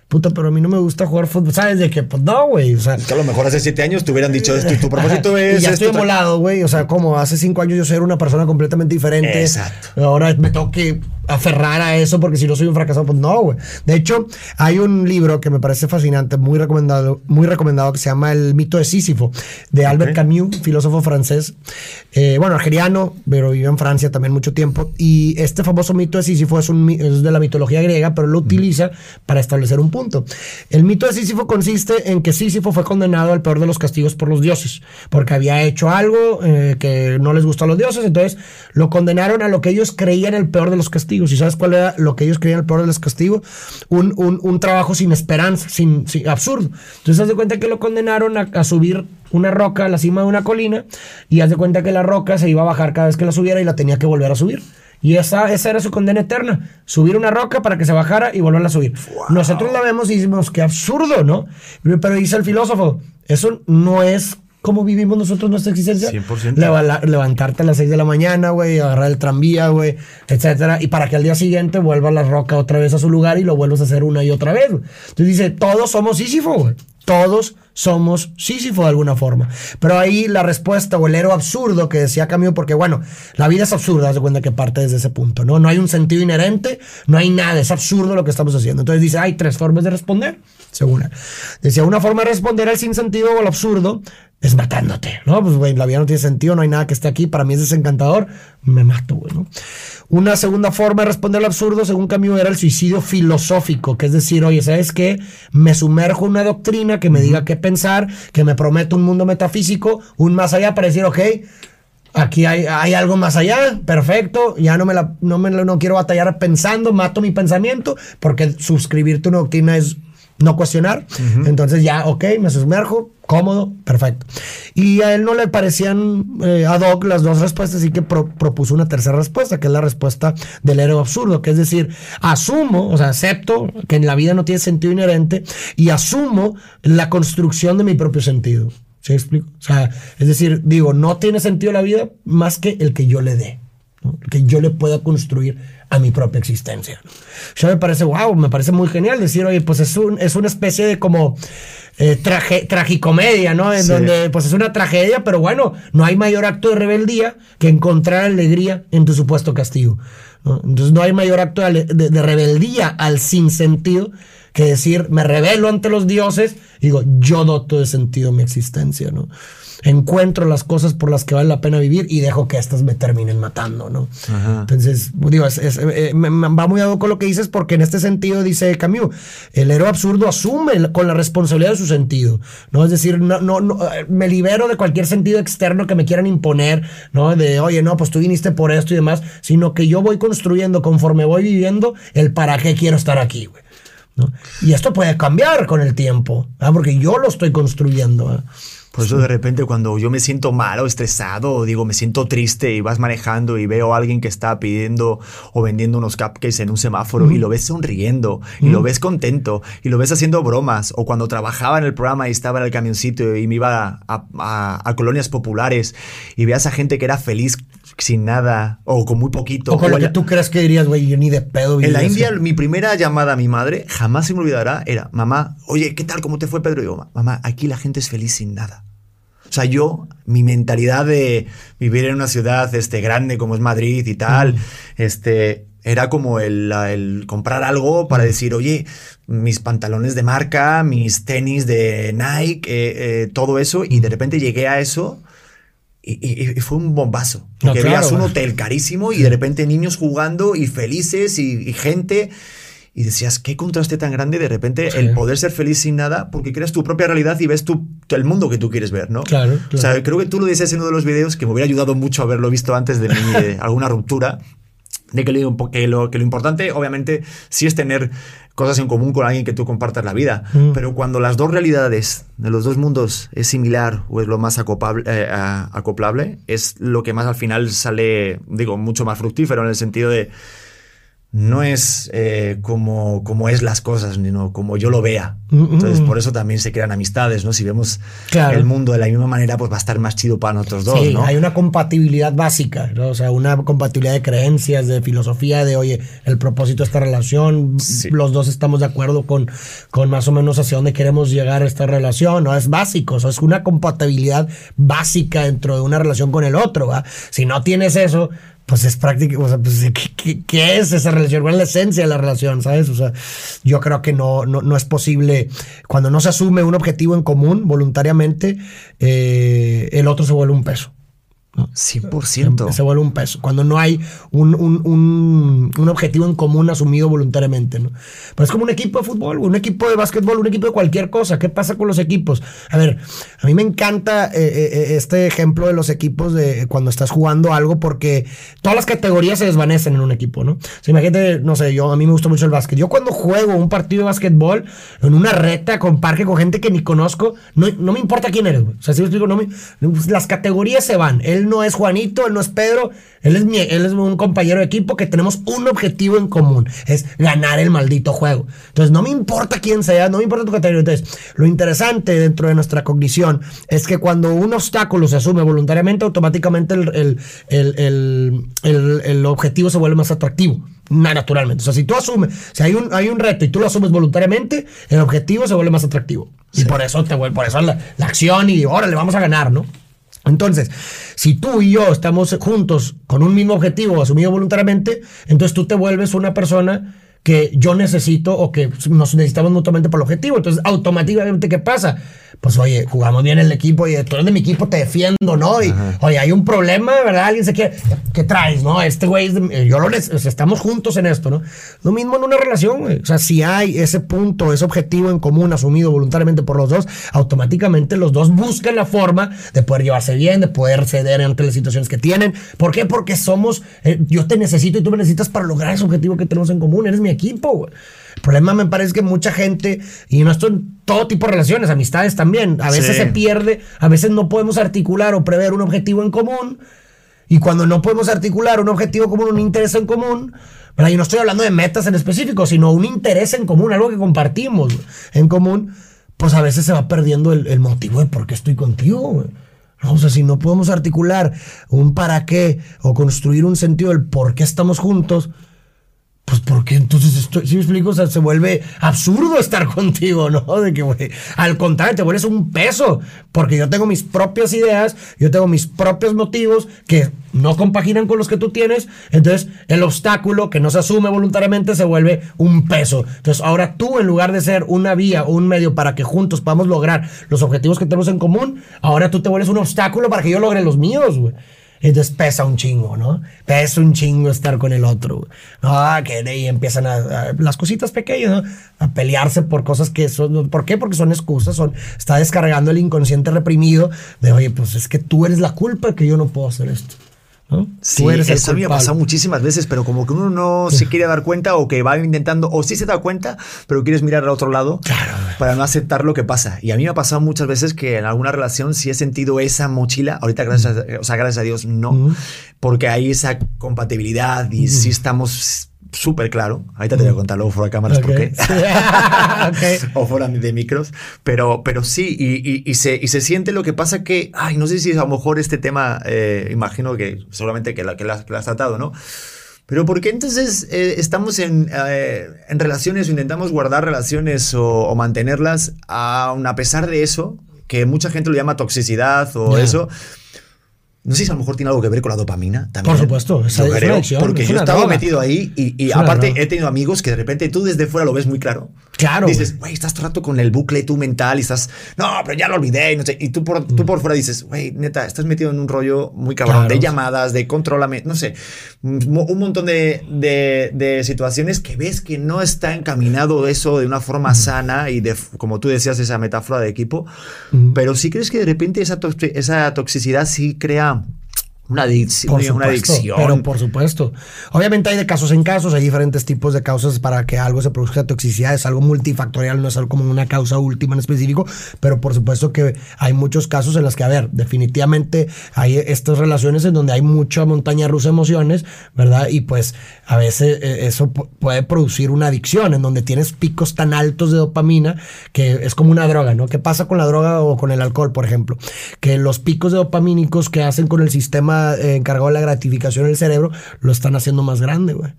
Puta, pero a mí no me gusta jugar fútbol. ¿Sabes? De que, pues no, güey. O sea, es que a lo mejor hace siete años te hubieran dicho esto y tu (laughs) propósito es. Y ya esto, estoy molado, güey. O sea, como hace cinco años yo ser una persona completamente diferente. Exacto. Ahora me tengo que aferrar a eso porque si no soy un fracasado, pues no, güey. De hecho, hay un libro que me parece fascinante, muy recomendado, muy recomendado, que se llama El mito de Sísifo, de Albert okay. Camus, filósofo francés, eh, bueno, argeliano, pero vivió en Francia también mucho tiempo. Y este famoso mito de Sísifo es, un, es de la mitología griega, pero lo utiliza para establecer un punto. El mito de Sísifo consiste en que Sísifo fue condenado al peor de los castigos por los dioses, porque había hecho algo eh, que no les gustó a los dioses, entonces lo condenaron a lo que ellos creían el peor de los castigos. ¿Y sabes cuál era lo que ellos creían el peor de los castigos? Un, un, un trabajo sin esperanza, sin, sin, absurdo. Entonces, haz de cuenta que lo condenaron a, subir una roca a la cima de una colina y haz de cuenta que la roca se iba a bajar cada vez que la subiera y la tenía que volver a subir. Y esa, esa era su condena eterna. Subir una roca para que se bajara y volverla a subir. Nosotros la vemos y decimos, qué absurdo, ¿no? Pero dice el filósofo, eso no es cómo vivimos nosotros nuestra existencia. 100%. Leva levantarte a las 6 de la mañana, güey, agarrar el tranvía, güey, etcétera. Y para que al día siguiente vuelva la roca otra vez a su lugar y lo vuelvas a hacer una y otra vez. Entonces dice, todos somos Sísifo, güey. Todos somos Sísifo de alguna forma. Pero ahí la respuesta o el héroe absurdo que decía Camilo, porque bueno, la vida es absurda, haz de cuenta que parte desde ese punto, ¿no? No hay un sentido inherente, no hay nada, es absurdo lo que estamos haciendo. Entonces dice, hay tres formas de responder, según él. Decía, una forma de responder al sinsentido o al absurdo es matándote, ¿no? Pues, güey, la vida no tiene sentido, no hay nada que esté aquí, para mí es desencantador, me mato, güey, ¿no? Una segunda forma de responder al absurdo, según Camus, era el suicidio filosófico, que es decir, oye, ¿sabes qué? Me sumerjo en una doctrina que me diga qué pensar, que me promete un mundo metafísico, un más allá para decir, ok, aquí hay, hay algo más allá, perfecto, ya no me la, no me no quiero batallar pensando, mato mi pensamiento, porque suscribirte una doctrina es no cuestionar. Uh -huh. Entonces ya, ok, me sumerjo, cómodo, perfecto. Y a él no le parecían eh, ad hoc las dos respuestas, así que pro, propuso una tercera respuesta, que es la respuesta del héroe absurdo, que es decir, asumo, o sea, acepto que en la vida no tiene sentido inherente y asumo la construcción de mi propio sentido. ¿Sí explico? O sea, es decir, digo, no tiene sentido la vida más que el que yo le dé, ¿no? el que yo le pueda construir a mi propia existencia. Ya me parece, wow, me parece muy genial decir, oye, pues es, un, es una especie de como eh, traje, tragicomedia, ¿no? En sí. donde pues es una tragedia, pero bueno, no hay mayor acto de rebeldía que encontrar alegría en tu supuesto castigo. ¿no? Entonces no hay mayor acto de, de, de rebeldía al sinsentido que decir, me rebelo ante los dioses, y digo, yo doto de sentido mi existencia, ¿no? Encuentro las cosas por las que vale la pena vivir y dejo que estas me terminen matando, ¿no? Entonces, digo, eh, va muy dado con lo que dices porque en este sentido dice Camus, el héroe absurdo asume con la responsabilidad de su sentido, ¿no? Es decir, no, no, eh, me libero de cualquier sentido externo que me quieran imponer, ¿no? De, oye, no, pues tú viniste por esto y demás, sino que yo voy construyendo conforme voy viviendo el para qué quiero estar aquí, güey. Y esto puede cambiar con el tiempo, ¿ah? porque yo lo estoy construyendo. ¿ah? Por eso de repente cuando yo me siento mal o estresado, o digo, me siento triste y vas manejando y veo a alguien que está pidiendo o vendiendo unos cupcakes en un semáforo y lo ves sonriendo y lo ves contento y lo ves haciendo bromas o cuando trabajaba en el programa y estaba en el camioncito y me iba a, colonias populares y veas a gente que era feliz sin nada o con muy poquito. O con lo que tú crees que dirías, güey, yo ni de pedo. En la India, mi primera llamada a mi madre, jamás se me olvidará, era, mamá, oye, ¿qué tal? ¿Cómo te fue, Pedro? Y digo, mamá, aquí la gente es feliz sin nada. O sea, yo, mi mentalidad de vivir en una ciudad este, grande como es Madrid y tal, este, era como el, comprar algo para decir, oye, mis pantalones de marca, mis tenis de Nike, eh, eh, todo eso, y de repente llegué a eso. Y, fue un bombazo. Porque veías un hotel carísimo y de repente niños jugando y felices y gente y decías, qué contraste tan grande de repente el poder ser feliz sin nada porque creas tu propia realidad y ves tu, el mundo que tú quieres ver, ¿no? Claro, O sea, creo que tú lo dices en uno de los videos que me hubiera ayudado mucho a haberlo visto antes de, (laughs) alguna ruptura, de que lo, que, lo, que lo importante, obviamente, sí es tener cosas en común con alguien que tú compartas la vida, mm. pero cuando las dos realidades de los dos mundos es similar o es lo más eh, acoplable, es lo que más al final sale, digo, mucho más fructífero en el sentido de no es eh, como, como es las cosas, sino como yo lo vea. Entonces, por eso también se crean amistades, ¿no? Si vemos el mundo de la misma manera, pues va a estar más chido para nosotros dos, sí, hay una compatibilidad básica, ¿no? O sea, una compatibilidad de creencias, de filosofía, de, oye, el propósito de esta relación, los dos estamos de acuerdo con, con más o menos hacia dónde queremos llegar a esta relación, ¿no? Es básico, o sea, es una compatibilidad básica dentro de una relación con el otro, ¿va? Si no tienes eso, pues es práctico, o sea, pues, ¿qué, es esa relación? ¿Cuál es la esencia de la relación? ¿Sabes? O sea, yo creo que no, no, no es posible, cuando no se asume un objetivo en común voluntariamente, eh, el otro se vuelve un peso. 100%. Se vuelve un peso. Cuando no hay un, un, un, objetivo en común asumido voluntariamente. ¿no? Pero es como un equipo de fútbol, un equipo de básquetbol, un equipo de cualquier cosa. ¿Qué pasa con los equipos? A ver, a mí me encanta eh, eh, eh, este ejemplo de los equipos de cuando estás jugando algo porque todas las categorías se desvanecen en un equipo. ¿no? O imagínate, no sé, yo a mí me gusta mucho el básquet. Yo cuando juego un partido de básquetbol en una reta con parque con gente que ni conozco, no, no me importa quién eres. O sea, si explico, no me, las categorías se van. Él no es Juanito, él no es Pedro, él es, mi, él es un compañero de equipo que tenemos un objetivo en común, es ganar el maldito juego. Entonces, no me importa quién sea, no me importa tu categoría. Entonces, lo interesante dentro de nuestra cognición es que cuando un obstáculo se asume voluntariamente, automáticamente el, el, objetivo se vuelve más atractivo naturalmente. O sea, si tú asumes, si hay un, hay un reto y tú lo asumes voluntariamente, el objetivo se vuelve más atractivo. Y por eso te por eso la, la acción y ahora le vamos a ganar, ¿no? Entonces, si tú y yo estamos juntos con un mismo objetivo asumido voluntariamente, entonces tú te vuelves una persona que yo necesito o que nos necesitamos mutuamente por el objetivo. Entonces, automáticamente, ¿qué pasa? Pues, oye, jugamos bien en el equipo y tú eres de mi equipo, te defiendo, ¿no? Y, oye, hay un problema, ¿verdad? Alguien se quiere. ¿Qué traes, no? Este güey, yo lo estamos juntos en esto, ¿no? Lo mismo en una relación, güey. O sea, si hay ese punto, ese objetivo en común asumido voluntariamente por los dos, automáticamente los dos buscan la forma de poder llevarse bien, de poder ceder ante las situaciones que tienen. ¿Por qué? Porque somos. Eh, yo te necesito y tú me necesitas para lograr ese objetivo que tenemos en común. Eres mi equipo, El problema me parece que mucha gente, y no estoy en todo tipo de relaciones, amistades también, a veces se pierde, a veces no podemos articular o prever un objetivo en común, y cuando no podemos articular un objetivo común, un interés en común, ¿verdad? y no estoy hablando de metas en específico, sino un interés en común, algo que compartimos en común, pues a veces se va perdiendo el, motivo de por qué estoy contigo. o sea, si no podemos articular un para qué o construir un sentido del por qué estamos juntos, pues porque entonces estoy, si me explico, o sea, se vuelve absurdo estar (laughs) contigo, ¿no? De que, güey, al contrario, te vuelves un peso, porque yo tengo mis propias ideas, yo tengo mis propios motivos que no compaginan con los que tú tienes, entonces el obstáculo que no se asume voluntariamente se vuelve un peso. Entonces ahora tú, en lugar de ser una vía o un medio para que juntos podamos lograr los objetivos que tenemos en común, ahora tú te vuelves un obstáculo para que yo logre los míos, güey. Entonces pesa un chingo, ¿no? Pesa un chingo estar con el otro. Ah, que de ahí empiezan a, las cositas pequeñas, ¿no? A pelearse por cosas que son. ¿Por qué? Porque son excusas, son. Está descargando el inconsciente reprimido de, oye, pues es que tú eres la culpa que yo no puedo hacer esto. Sí, eso me ha pasado muchísimas veces, pero como que uno no se quiere dar cuenta o que va intentando, o sí se da cuenta, pero quieres mirar al otro lado para no aceptar lo que pasa. Y a mí me ha pasado muchas veces que en alguna relación sí he sentido esa mochila, ahorita gracias, a, o sea, gracias a Dios no, porque hay esa compatibilidad y sí estamos súper claro. Ahorita te voy a contar luego fuera de cámaras por qué. (laughs) (laughs) o fuera de micros. Pero, pero sí, y, y, se, y, se, siente lo que pasa que, ay, no sé si a lo mejor este tema, eh, imagino que seguramente que la, que la, has tratado, ¿no? Pero ¿por qué entonces eh, estamos en, eh, en, relaciones o intentamos guardar relaciones o, mantenerlas aun a pesar de eso, que mucha gente lo llama toxicidad o eso? No sé si a lo mejor tiene algo que ver con la dopamina también. Por supuesto, esa, es Porque yo estaba metido ahí y, aparte he tenido amigos que de repente tú desde fuera lo ves muy claro. Claro. Dices, güey, estás todo rato con el bucle tú mental y estás, no, pero ya lo olvidé. Y, no sé, y tú, por, tú mm. por fuera dices, güey, neta, estás metido en un rollo muy cabrón de llamadas, de controlame, no sé, un montón de, de, situaciones que ves que no está encaminado eso de una forma mm. sana y de, como tú decías, esa metáfora de equipo. Mm. Pero sí crees que de repente esa, esa toxicidad sí crea una, adicción, una adicción. Pero por supuesto. Obviamente hay de casos en casos, hay diferentes tipos de causas para que algo se produzca toxicidad. Es algo multifactorial, no es algo como una causa última en específico, pero por supuesto que hay muchos casos en los que, a ver, definitivamente hay estas relaciones en donde hay mucha montaña rusa de emociones, ¿verdad? Y pues a veces eh, eso puede producir una adicción en donde tienes picos tan altos de dopamina que es como una droga, ¿no? ¿Qué pasa con la droga o con el alcohol, por ejemplo? Que los picos de dopamínicos que hacen con el sistema eh, encargado de la gratificación del cerebro, lo están haciendo más grande, güey.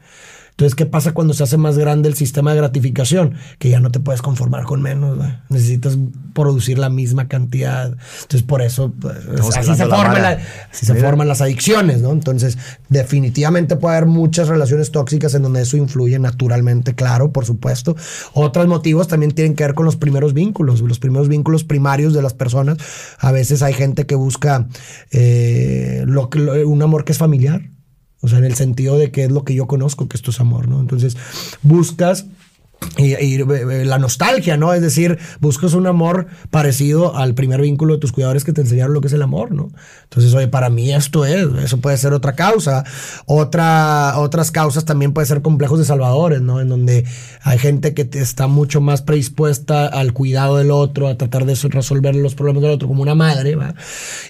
Entonces, ¿qué pasa cuando se hace más grande el sistema de gratificación? Que ya no te puedes conformar con menos, Necesitas producir la misma cantidad. Entonces, por eso, pues, así, se, forman las adicciones, ¿no? Entonces, definitivamente puede haber muchas relaciones tóxicas en donde eso influye naturalmente, claro, por supuesto. Otros motivos también tienen que ver con los primeros vínculos, los primeros vínculos primarios de las personas. A veces hay gente que busca eh, un amor que es familiar o sea, en el sentido de que es lo que yo conozco, que esto es amor, ¿no? Entonces, buscas y, eh, la nostalgia, ¿no? Es decir, buscas un amor parecido al primer vínculo de tus cuidadores que te enseñaron lo que es el amor, ¿no? Entonces, oye, para mí esto es, eso puede ser otra causa. Otra, otras causas también pueden ser complejos de salvadores, ¿no? En donde hay gente que está mucho más predispuesta al cuidado del otro, a tratar de resolver los problemas del otro como una madre, ¿va?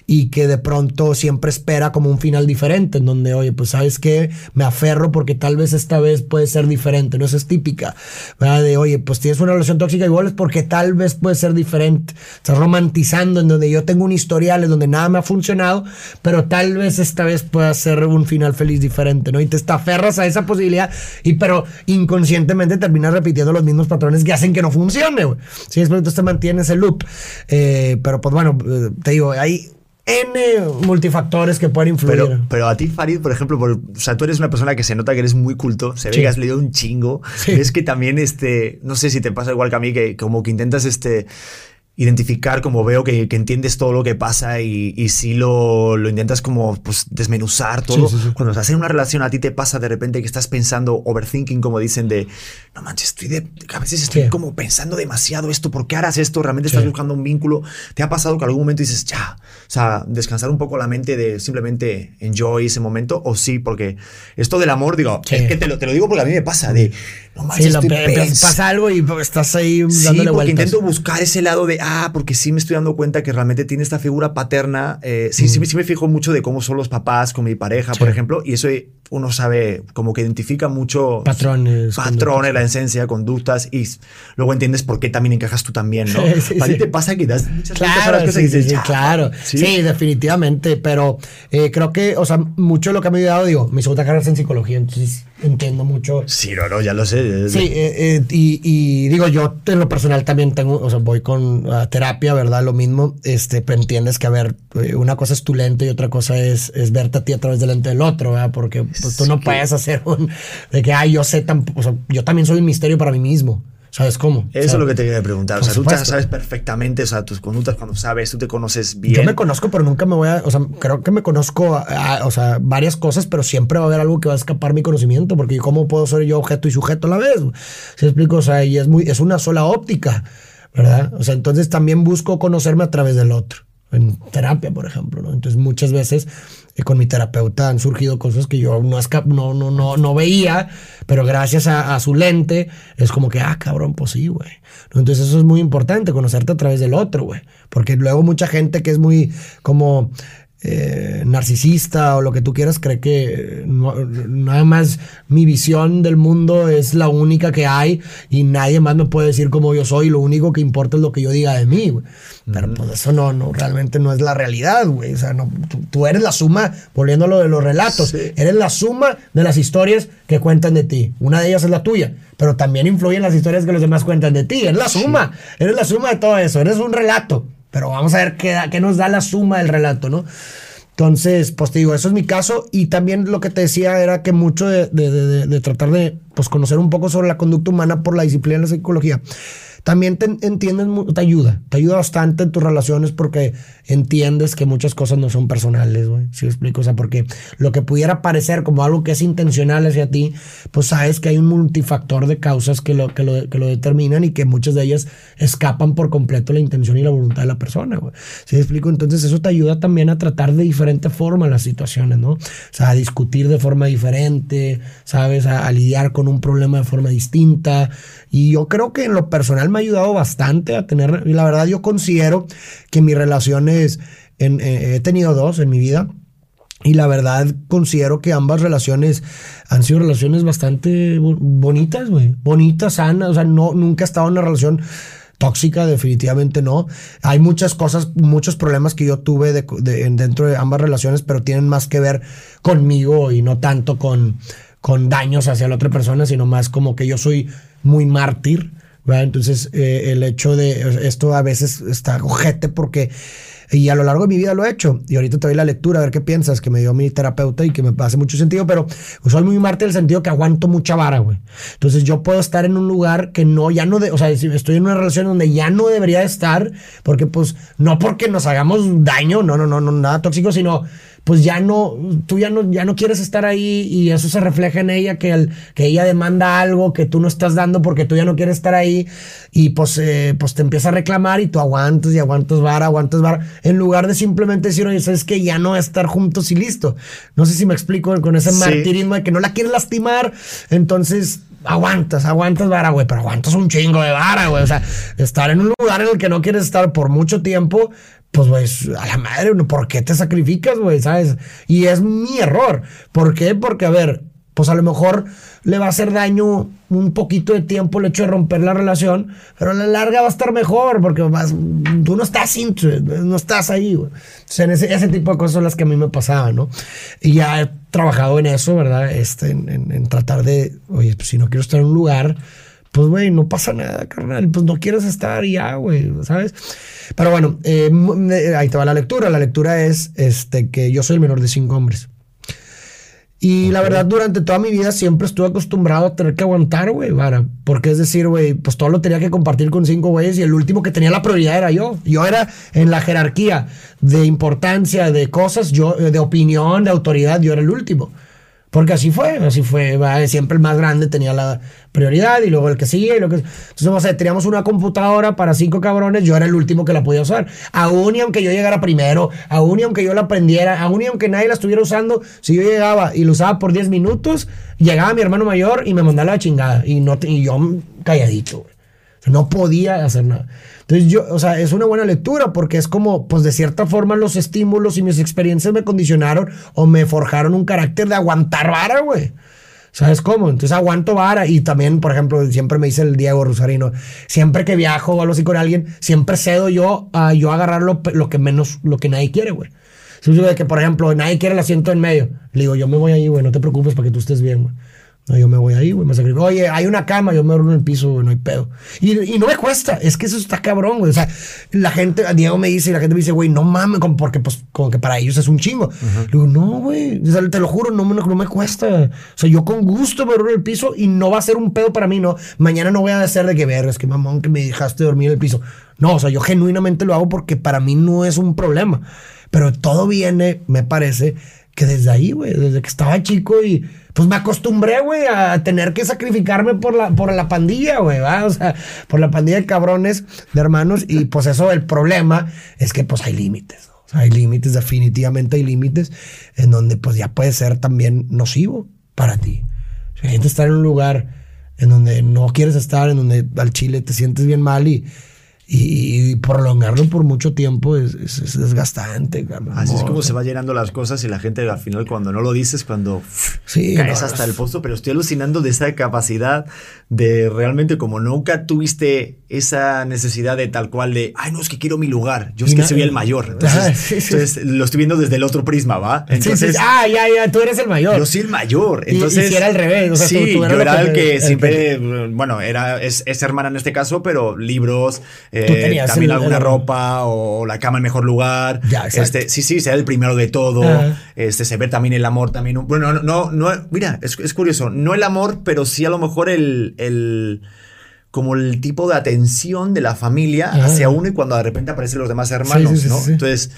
Y que de pronto siempre espera como un final diferente, en donde, oye, pues sabes que me aferro porque tal vez esta vez puede ser diferente, no Esa es típica. De, oye, pues tienes una relación tóxica igual es porque tal vez puede ser diferente. Estás romantizando en donde yo tengo un historial en donde nada me ha funcionado, pero tal vez esta vez pueda ser un final feliz diferente, ¿no? Y te aferras a esa posibilidad, y pero inconscientemente terminas repitiendo los mismos patrones que hacen que no funcione, güey. Sí, es entonces te mantienes el loop. Eh, pero pues bueno, eh, te digo, hay N multifactores que pueden influir. Pero, pero a ti, Farid, por ejemplo, o sea, tú eres una persona que se nota que eres muy culto, se ve que has leído un chingo. Es que también, este, no sé si te pasa igual que a mí, que como que intentas, este, identificar, como veo que, que, entiendes todo lo que pasa y, y si lo, lo, intentas como pues, desmenuzar todo. Cuando estás en una relación, a ti te pasa de repente que estás pensando, overthinking, como dicen, de no manches, estoy de, a veces estoy como pensando demasiado esto, ¿por qué harás esto? ¿Realmente estás buscando un vínculo? ¿Te ha pasado que algún momento dices, ya, o sea, descansar un poco la mente de simplemente enjoy ese momento? O sí, porque esto del amor, digo, es que te lo, te lo digo porque a mí me pasa de, no manches, sí, pasa algo y estás ahí dándole sí, porque intento buscar ese lado de ah, porque sí me estoy dando cuenta que realmente tiene esta figura paterna. Eh, sí, sí, sí, me fijo mucho de cómo son los papás con mi pareja, por ejemplo, y eso uno sabe, como que identifica mucho patrones. Patrones, la esencia, conductas, y luego entiendes por qué también encajas tú también, ¿no? (laughs) Para ti te pasa que das muchas claro, cosas y dices, claro. Sí, definitivamente, pero eh, creo que, o sea, mucho de lo que me ha ayudado, digo, mi segunda carrera es en psicología, entonces entiendo mucho. Sí, no, no, ya lo sé. Sí, eh, eh, y, y, digo, yo en lo personal también tengo, o sea, voy con terapia, ¿verdad? Lo mismo, este, pero entiendes que, a ver, eh, una cosa es tu lente y otra cosa es, es verte a ti a través del lente del otro, ¿verdad? Porque pues, tú no puedes hacer un, de que, ay, yo sé, tan, o sea, yo también soy un misterio para mí mismo. ¿Sabes cómo? Eso es lo que te quería preguntar. O sea, tú ya sabes perfectamente, o sea, tus conductas cuando sabes, tú te conoces bien. Yo me conozco, pero nunca me voy a. O sea, creo que me conozco, o sea, varias cosas, pero siempre va a haber algo que va a escapar mi conocimiento, porque ¿cómo puedo ser yo objeto y sujeto a la vez? ¿Se explico? O sea, y es, muy, es una sola óptica, ¿verdad? O sea, entonces también busco conocerme a través del otro. En terapia, por ejemplo, ¿no? Entonces muchas veces con mi terapeuta han surgido cosas que yo no, no, no, no, no veía, pero gracias a, su lente es como que, ah, cabrón, pues sí, güey. Entonces eso es muy importante, conocerte a través del otro, güey. Porque luego mucha gente que es muy como eh, narcisista o lo que tú quieras, cree que nada más mi visión del mundo es la única que hay y nadie más me puede decir cómo yo soy, lo único que importa es lo que yo diga de mí, Pero pues eso no, no, realmente no es la realidad, güey. O sea, no, tú, eres la suma, volviendo a lo de los relatos, eres la suma de las historias que cuentan de ti. Una de ellas es la tuya, pero también influyen las historias que los demás cuentan de ti. Eres la suma, eres la suma de todo eso, eres un relato. Pero vamos a ver qué, qué nos da la suma del relato, ¿no? Entonces, pues te digo, eso es mi caso. Y también lo que te decía era que mucho de, de tratar de pues, conocer un poco sobre la conducta humana por la disciplina de la psicología también te entiendes, te ayuda, te ayuda bastante en tus relaciones porque entiendes que muchas cosas no son personales, güey. ¿Sí explico? O sea, porque lo que pudiera parecer como algo que es intencional hacia ti, pues sabes que hay un multifactor de causas que lo, que lo, que lo determinan y que muchas de ellas escapan por completo la intención y la voluntad de la persona, güey. ¿Sí explico? Entonces eso te ayuda también a tratar de diferente forma las situaciones, ¿no? O sea, a discutir de forma diferente, ¿sabes? A, a lidiar con un problema de forma distinta. Y yo creo que en lo personal me ha ayudado bastante a tener, la verdad yo considero que mis relaciones, en, eh, he tenido dos en mi vida, y la verdad considero que ambas relaciones han sido relaciones bastante bonitas, güey. Bonitas, sanas. O sea, no, nunca he estado en una relación tóxica, definitivamente no. Hay muchas cosas, muchos problemas que yo tuve dentro de ambas relaciones, pero tienen más que ver conmigo y no tanto con, con daños hacia la otra persona, sino más como que yo soy muy mártir entonces, eh, el hecho de esto a veces está ojete porque, y a lo largo de mi vida lo he hecho, y ahorita te doy la lectura a ver qué piensas, que me dio mi terapeuta y que me hace mucho sentido, pero soy muy marte en el sentido que aguanto mucha vara, güey. Entonces, yo puedo estar en un lugar que no, ya no, de, o sea, estoy en una relación donde ya no debería estar, porque pues, no porque nos hagamos daño, no, no, no, no, nada tóxico, sino pues ya no, tú ya no, ya no quieres estar ahí y eso se refleja en ella, que, el, que ella demanda algo que tú no estás dando porque tú ya no quieres estar ahí y pues, eh, pues te empieza a reclamar y tú aguantas y aguantas vara, aguantas vara, en lugar de simplemente decir, oye, sabes que ya no estar juntos y listo. No sé si me explico con ese martirismo de que no la quieres lastimar, entonces aguantas, aguantas vara, güey, pero aguantas un chingo de vara, güey. O sea, estar en un lugar en el que no quieres estar por mucho tiempo, pues, güey, a la madre, ¿por qué te sacrificas, güey? ¿Sabes? Y es mi error. ¿Por qué? Porque, a ver, pues a lo mejor le va a hacer daño un poquito de tiempo el hecho de romper la relación, pero a la larga va a estar mejor porque vas, tú no estás no estás ahí, güey. O sea, ese, ese, tipo de cosas son las que a mí me pasaban, ¿no? Y ya he trabajado en eso, ¿verdad? Este, en, en tratar de, oye, pues si no quiero estar en un lugar, pues, güey, no pasa nada, carnal. Pues no quieres estar y ya, güey, ¿sabes? Pero bueno, eh, eh, ahí te va la lectura. La lectura es este, que yo soy el menor de cinco hombres. Y la verdad, durante toda mi vida siempre estuve acostumbrado a tener que aguantar, güey, para. Porque es decir, güey, pues todo lo tenía que compartir con cinco güeyes y el último que tenía la prioridad era yo. Yo era en la jerarquía de importancia, de cosas, yo, de opinión, de autoridad, yo era el último. Porque así fue, así fue. Siempre el más grande tenía la prioridad y luego el que sigue. Y lo que... Entonces, no sé, teníamos una computadora para cinco cabrones, yo era el último que la podía usar. Aún y aunque yo llegara primero, aún y aunque yo la aprendiera, aún y aunque nadie la estuviera usando, si yo llegaba y lo usaba por 10 minutos, llegaba mi hermano mayor y me mandaba la chingada. Y, no, y yo calladito, No podía hacer nada. Entonces yo, o sea, es una buena lectura porque es como, pues de cierta forma los estímulos y mis experiencias me condicionaron o me forjaron un carácter de aguantar vara, güey. ¿Sabes cómo? Entonces aguanto vara y también, por ejemplo, siempre me dice el Diego Rosarino, siempre que viajo o algo así con alguien, siempre cedo yo a yo agarrar lo, que menos, lo que nadie quiere, güey. Si yo que, por ejemplo, nadie quiere el asiento en medio, le digo, yo me voy ahí, güey, no te preocupes para que tú estés bien, güey. No, yo me voy ahí, güey, me sacrifico. Oye, hay una cama, yo me duermo en el piso, güey, no hay pedo. Y, y no me cuesta, es que eso está cabrón, güey. O sea, la gente, Diego me dice, y la gente me dice, güey, no mames, como porque pues como que para ellos es un chingo. Le digo, no, güey, o sea, te lo juro, no, me- no me cuesta. O sea, yo con gusto me duermo en el piso y no va a ser un pedo para mí, no. Mañana no voy a hacer de que vergas, que mamón, que me dejaste dormir en el piso. No, o sea, yo genuinamente lo hago porque para mí no es un problema. Pero todo viene, me parece, que desde ahí, güey, desde que estaba chico y pues me acostumbré, güey, a tener que sacrificarme por la, por la pandilla, güey, ¿va? O sea, por la pandilla de cabrones, de hermanos, y pues eso, el problema es que pues hay límites, ¿no? O sea, hay límites, definitivamente hay límites en donde pues ya puede ser también nocivo para ti. O sea, gente estar en un lugar en donde no quieres estar, en donde al chile te sientes bien mal y, y, y prolongarlo por mucho tiempo es, es- es desgastante, cabrón. Así es como se va llenando las cosas y la gente al final cuando no lo dices, cuando Sí, caes no, hasta el pozo, pero estoy alucinando de esa capacidad de realmente como nunca tuviste esa necesidad de tal cual de, ay no, es que quiero mi lugar, yo es Y que soy el mayor. (laughs) Entonces, Ah, sí, sí. entonces, lo estoy viendo desde el otro prisma, ¿va? Entonces. Ah, ya, ya, tú eres el mayor. Yo soy el mayor. Y- y Entonces, si era al revés, o sea, sí, tú- tú eras yo era el que el siempre, bueno, era, es, es hermana en este caso, pero libros, eh, también el- alguna el- ropa o la cama en mejor lugar. Ya, este, sí, sí, ser el primero de todo. Ajá. Este, se ve también el amor también. Bueno, no, no, no, mira, es, es curioso. No el amor, pero sí a lo mejor el, el como el tipo de atención de la familia Ajá. hacia uno y cuando de repente aparecen los demás hermanos, Sí, sí, sí, ¿no? Entonces,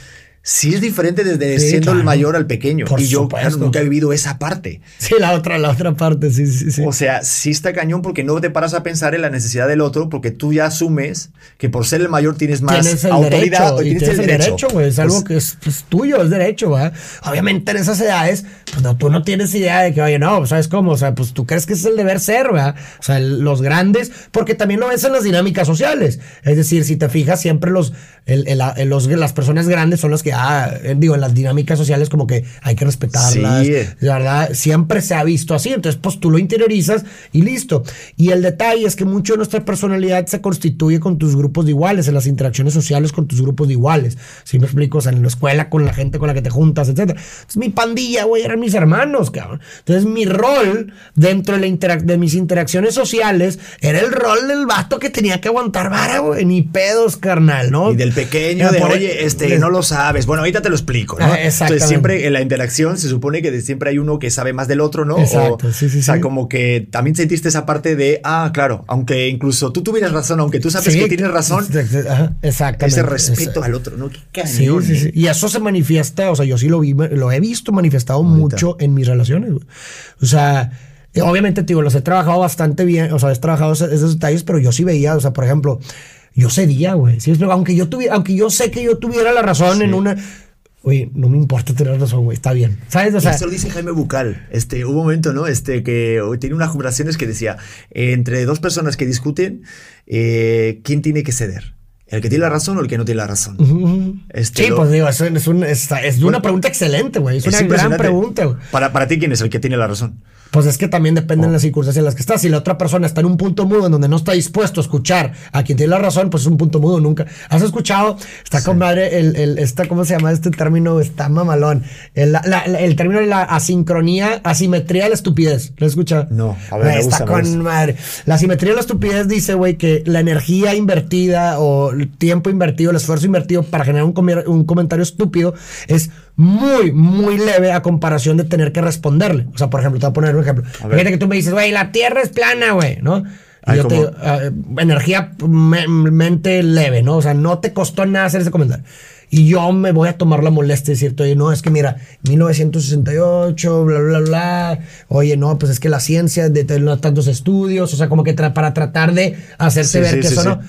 sí es diferente desde Sí, siendo el claro. mayor al pequeño. Por y yo, claro, supuesto. nunca he vivido esa parte. Sí, la otra, la otra parte, sí, sí, sí. O sea, sí está cañón porque no te paras a pensar en la necesidad del otro porque tú ya asumes que por ser el mayor tienes más tienes el autoridad derecho, y tienes, el derecho. güey. Es algo Pues, que es pues, tuyo, es derecho, ¿va? Obviamente en esas edades, pues no, tú no tienes idea de que, oye, no, ¿sabes cómo? O sea, pues tú crees que es el deber ser, ¿va? O sea, el- los grandes, porque también lo ves en las dinámicas sociales. Es decir, si te fijas, siempre los, el- el- el- los- las personas grandes son las que, eh, digo, en las dinámicas sociales como que hay que respetarlas. Sí. La verdad, siempre se ha visto así. Entonces, pues tú lo interiorizas y listo. Y el detalle es que mucho de nuestra personalidad se constituye con tus grupos de iguales, en las interacciones sociales con tus grupos de iguales. Si me explico? O sea, en la escuela, con la gente con la que te juntas, etc. Entonces, mi pandilla, güey, eran mis hermanos, cabrón. Entonces, mi rol dentro de, la de mis interacciones sociales era el rol del vato que tenía que aguantar vara, güey. Ni pedos, carnal, ¿no? Y del pequeño de, por- oye, este, les- no lo sabes. Bueno, ahorita te lo explico, ¿no? Ah. Entonces, siempre en la interacción se supone que siempre hay uno que sabe más del otro, ¿no? Exacto, o, sí, sí, O sea, sí. como que también sentiste esa parte de, ah, claro, aunque incluso tú tuvieras razón, aunque tú sabes Sí, que tienes razón, exactamente. ese respeto al otro, ¿no? Qué cañón. sí, ¿eh? sí. Y eso se manifiesta, o sea, yo sí lo vi, lo he visto manifestado mucho en mis relaciones. güey. O sea, eh, obviamente, digo, los he trabajado bastante bien, o sea, he trabajado esos, esos detalles, pero yo sí veía, o sea, por ejemplo, yo cedía, güey. ¿sí aunque yo tuviera, aunque yo sé que yo tuviera la razón en una. Oye, no me importa tener razón, güey, está bien. ¿Sabes? O sea, lo dice Jaime Bucal. Este, hubo un momento, ¿no? Este, que tiene unas conversaciones que decía, eh, entre dos personas que discuten, eh, ¿quién tiene que ceder? ¿El que tiene la razón o el que no tiene la razón? Este, sí, lo- pues digo, es, es, un- es- es una pregunta excelente, güey. Es, una gran pregunta, güey. Para, para ti, ¿quién es el que tiene la razón? Pues es que también depende Oh. de las circunstancias en las que estás. Si la otra persona está en un punto mudo en donde no está dispuesto a escuchar a quien tiene la razón, pues es un punto mudo nunca. ¿Has escuchado? Está con madre el, el, esta, ¿cómo se llama este término? Está mamalón. El, la- la- el término de la asincronía, asimetría de la estupidez. ¿Lo has escuchado? No, a ver, Está gusta, con madre. La asimetría de la estupidez dice, güey, que la energía invertida o el tiempo invertido, el esfuerzo invertido para generar un, un comentario estúpido es muy, muy leve a comparación de tener que responderle. O sea, por ejemplo, te voy a poner un ejemplo. Fíjate que tú me dices, güey, la Tierra es plana, güey, ¿no? Y yo te digo, ah, energía me- mente leve, ¿no? O sea, no te costó nada hacer ese comentario. Y yo me voy a tomar la molestia de decirte, oye, no, es que mira, 1968, bla, bla, bla. Oye, no, pues es que la ciencia de tantos estudios, o sea, como que tra- para tratar de hacerte Sí, ver sí, que sí, eso no.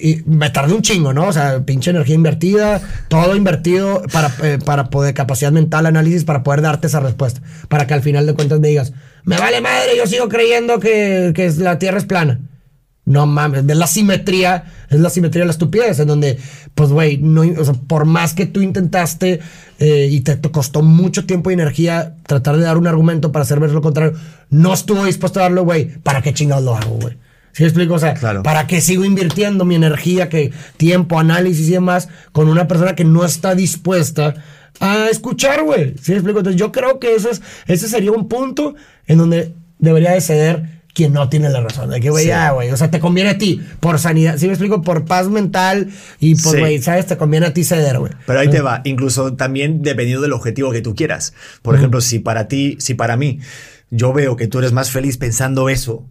Y me tardé un chingo, ¿no? O sea, pinche energía invertida, todo invertido para, eh, para poder, capacidad mental, análisis, para poder darte esa respuesta. Para que al final de cuentas me digas, me vale madre, yo sigo creyendo que, que la Tierra es plana. No mames, es la simetría, es la simetría de la estupidez, en donde, pues, güey, no, o sea, por más que tú intentaste eh, y te, te costó mucho tiempo y energía tratar de dar un argumento para hacer ver lo contrario, no estuvo dispuesto a darlo, güey, ¿para qué chingados lo hago, güey? ¿Sí explico? O sea, Claro. ¿para qué sigo invirtiendo mi energía, que tiempo, análisis y demás con una persona que no está dispuesta a escuchar, güey? ¿Sí me explico? Entonces yo creo que eso es, ese sería un punto en donde debería de ceder quien no tiene la razón. De que, güey, Sí. ya, güey. O sea, te conviene a ti por sanidad. Si me explico, por paz mental y pues, Sí. güey, ¿sabes? Te conviene a ti ceder, güey. Pero ahí te va, incluso también dependiendo del objetivo que tú quieras. Por ejemplo, si para ti, si para mí, yo veo que tú eres más feliz pensando eso,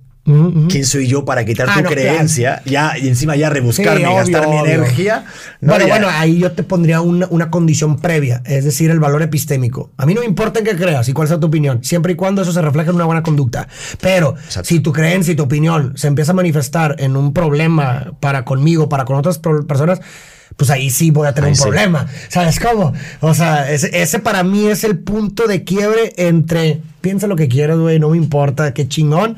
¿quién soy yo para quitar Ah, tu no, claro. creencia? Ya, y encima ya rebuscarme, Sí, y gastar obvio, mi obvio. energía. No, bueno, ya- bueno, ahí yo te pondría una, una condición previa, es decir, el valor epistémico. A mí no me importa en qué creas y cuál sea tu opinión, siempre y cuando eso se refleje en una buena conducta. Pero Exacto. si tu creencia y tu opinión se empieza a manifestar en un problema para conmigo, para con otras personas, pues ahí sí voy a tener Ahí un sí. problema. ¿Sabes cómo? O sea, ese, ese para mí es el punto de quiebre entre piensa lo que quieras, güey, no me importa, qué chingón.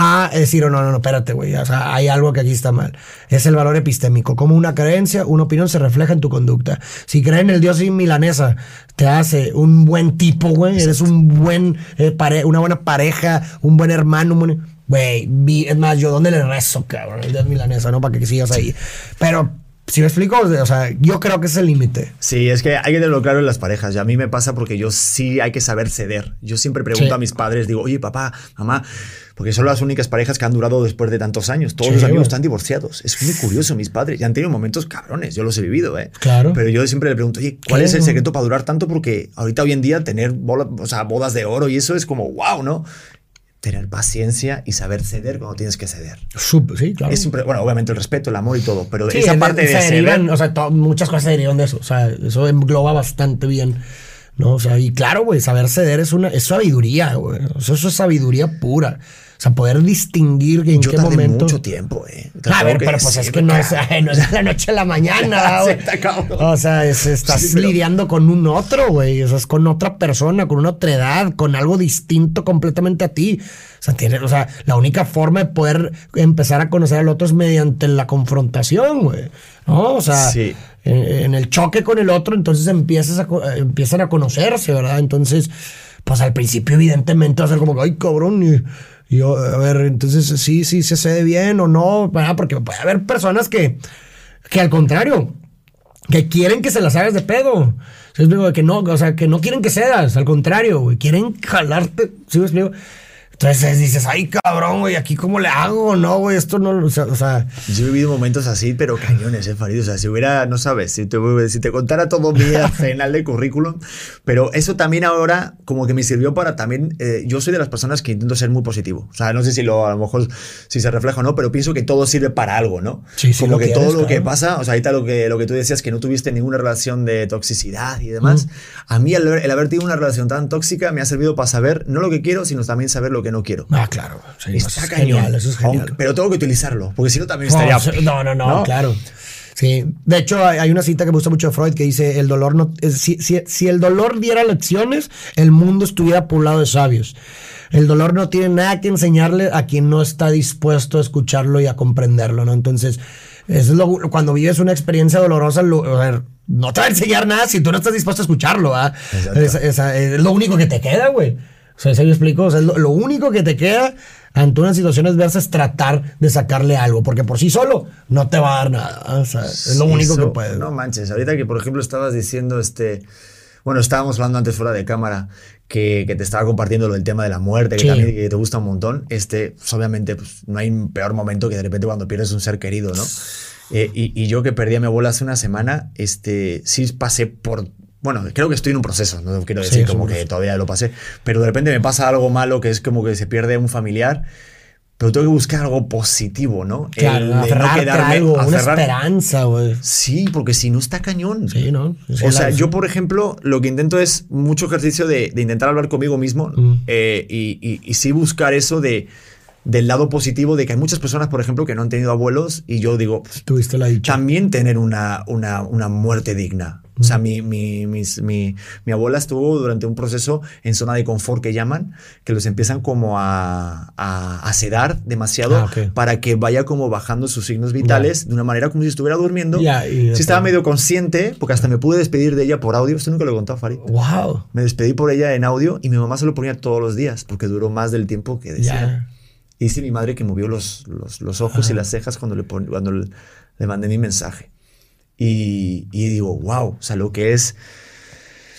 A decir, oh, no, no, no, espérate, güey. O sea, hay algo que aquí está mal. Es el valor epistémico. Como una creencia, una opinión se refleja en tu conducta. Si crees en el Dios milanesa, te hace un buen tipo, güey. Eres un buen, eh, pare- una buena pareja, un buen hermano, un. Güey, es más, yo dónde le rezo, cabrón, el Dios milanesa, ¿no? Para que sigas ahí. Pero, si me explico, o sea, yo creo que es el límite. Sí, es que hay que tenerlo claro en las parejas. Y a mí me pasa porque yo sí hay que saber ceder. Yo siempre pregunto Sí. a mis padres, digo, oye, papá, mamá, porque son las únicas parejas que han durado después de tantos años. Todos Sí, los amigos están divorciados. Es muy curioso, mis padres. Ya han tenido momentos cabrones, yo los he vivido, ¿eh? Claro. Pero yo siempre le pregunto, oye, ¿cuál es el secreto para durar tanto? Porque ahorita hoy en día tener bola- o sea, bodas de oro y eso es como, wow, ¿no? Tener paciencia y saber ceder cuando tienes que ceder. Sí, claro. Es bueno, obviamente el respeto, el amor y todo, pero Sí, esa es- parte de ceder. derivan, o sea, to- muchas cosas se derivan de eso. O sea, eso engloba bastante bien. ¿no? O sea, y claro, güey, saber ceder es una es sabiduría, güey. O sea, eso es sabiduría pura. O sea, poder distinguir en Yo qué tardé momento. mucho tiempo, eh. A ver, pero pues es que no es, cabrón. no es de la noche a la mañana, (laughs) güey. O sea, es- estás Sí, pero- lidiando con un otro, güey. O sea, es con otra persona, con una otra edad, con algo distinto completamente a ti. O sea, tiene, o sea, la única forma de poder empezar a conocer al otro es mediante la confrontación, güey. ¿No? O sea, Sí. en, en el choque con el otro, entonces empiezas a, eh, empiezan a conocerse, ¿verdad? Entonces, pues al principio, evidentemente, va a ser como, ay, cabrón, y, y yo, a ver, entonces sí, sí, se cede bien o no, ¿verdad? Porque puede haber personas que, que al contrario, que quieren que se las hagas de pedo. ¿Sí me explico? Que no, o sea, que no quieren que cedas, al contrario, güey, quieren jalarte, ¿sí me explico? Entonces dices, ay, cabrón, güey, aquí cómo le hago, no, güey, esto no, o sea, o sea, Yo he vivido momentos así, pero cañones, eh, Farid. O sea, si hubiera, no sabes, si te, si te contara todo mi arsenal (laughs) de currículum, pero eso también ahora como que me sirvió para también, eh, yo soy de las personas que intento ser muy positivo. O sea, no sé si lo, a lo mejor, si se refleja o no, pero pienso que todo sirve para algo, ¿no? Sí, sí, como lo que quieres, todo lo que claro. pasa, o sea, ahorita lo que, lo que tú decías, que no tuviste ninguna relación de toxicidad y demás, a mí el, el haber tenido una relación tan tóxica me ha servido para saber no lo que quiero, sino también saber lo que no quiero. ah, claro, sí, eso Está es cañón. genial, eso es genial. Aunque- pero tengo que utilizarlo, porque si no también No, estaría... o sea, no, no, no, claro. Sí, de hecho hay una cita que me gusta mucho de Freud que dice, el dolor no, es- si, si- si el dolor diera lecciones, el mundo estuviera poblado de sabios. El dolor no tiene nada que enseñarle a quien no está dispuesto a escucharlo y a comprenderlo, ¿no? Entonces, eso es lo, cuando vives una experiencia dolorosa, lo- a ver, no te va a enseñar nada si tú no estás dispuesto a escucharlo, ¿ah? Es, es lo único que te queda, güey. O sea, ¿se me explico? O sea, lo, lo único que te queda ante una situación adversa es tratar de sacarle algo, porque por sí solo no te va a dar nada. O sea, es lo único Eso, que puedes. No manches, ahorita que por ejemplo estabas diciendo este. Bueno, estábamos hablando antes fuera de cámara que, que te estaba compartiendo lo del tema de la muerte, que Sí. también que te gusta un montón. Este, pues, obviamente, pues, no hay un peor momento que de repente cuando pierdes un ser querido, ¿no? Eh, y, y yo que perdí a mi abuela hace una semana, este, sí pasé por. Bueno, creo que estoy en un proceso, no quiero Sí, decir es un como que todavía lo pasé, pero de repente me pasa algo malo que es como que se pierde un familiar, pero tengo que buscar algo positivo, ¿no? Claro, no quedarme- algo, una aferrar- esperanza, güey. Sí, porque si no está cañón. Sí, ¿no? Sí, o sea, la- yo, por ejemplo, lo que intento es mucho ejercicio de, de intentar hablar conmigo mismo Mm. eh, y, y- y sí buscar eso de, del lado positivo de que hay muchas personas, por ejemplo, que no han tenido abuelos y yo digo, Tuviste la dicha. también tener una, una, una muerte digna. O sea, mi, mi, mis- mi, mi abuela estuvo durante un proceso en zona de confort que llaman, que los empiezan como a, a, a sedar demasiado Ah, ok. para que vaya como bajando sus signos vitales de una manera como si estuviera durmiendo. Ya, y- sí estaba medio consciente, porque hasta me pude despedir de ella por audio. Esto nunca lo he contado, Farid. Wow. Me despedí por ella en audio y mi mamá se lo ponía todos los días, porque duró más del tiempo que decía. Y dice mi madre que movió los, los, los ojos y las cejas cuando le, pon- cuando le, le mandé mi mensaje. Y, digo, wow, o sea, lo que es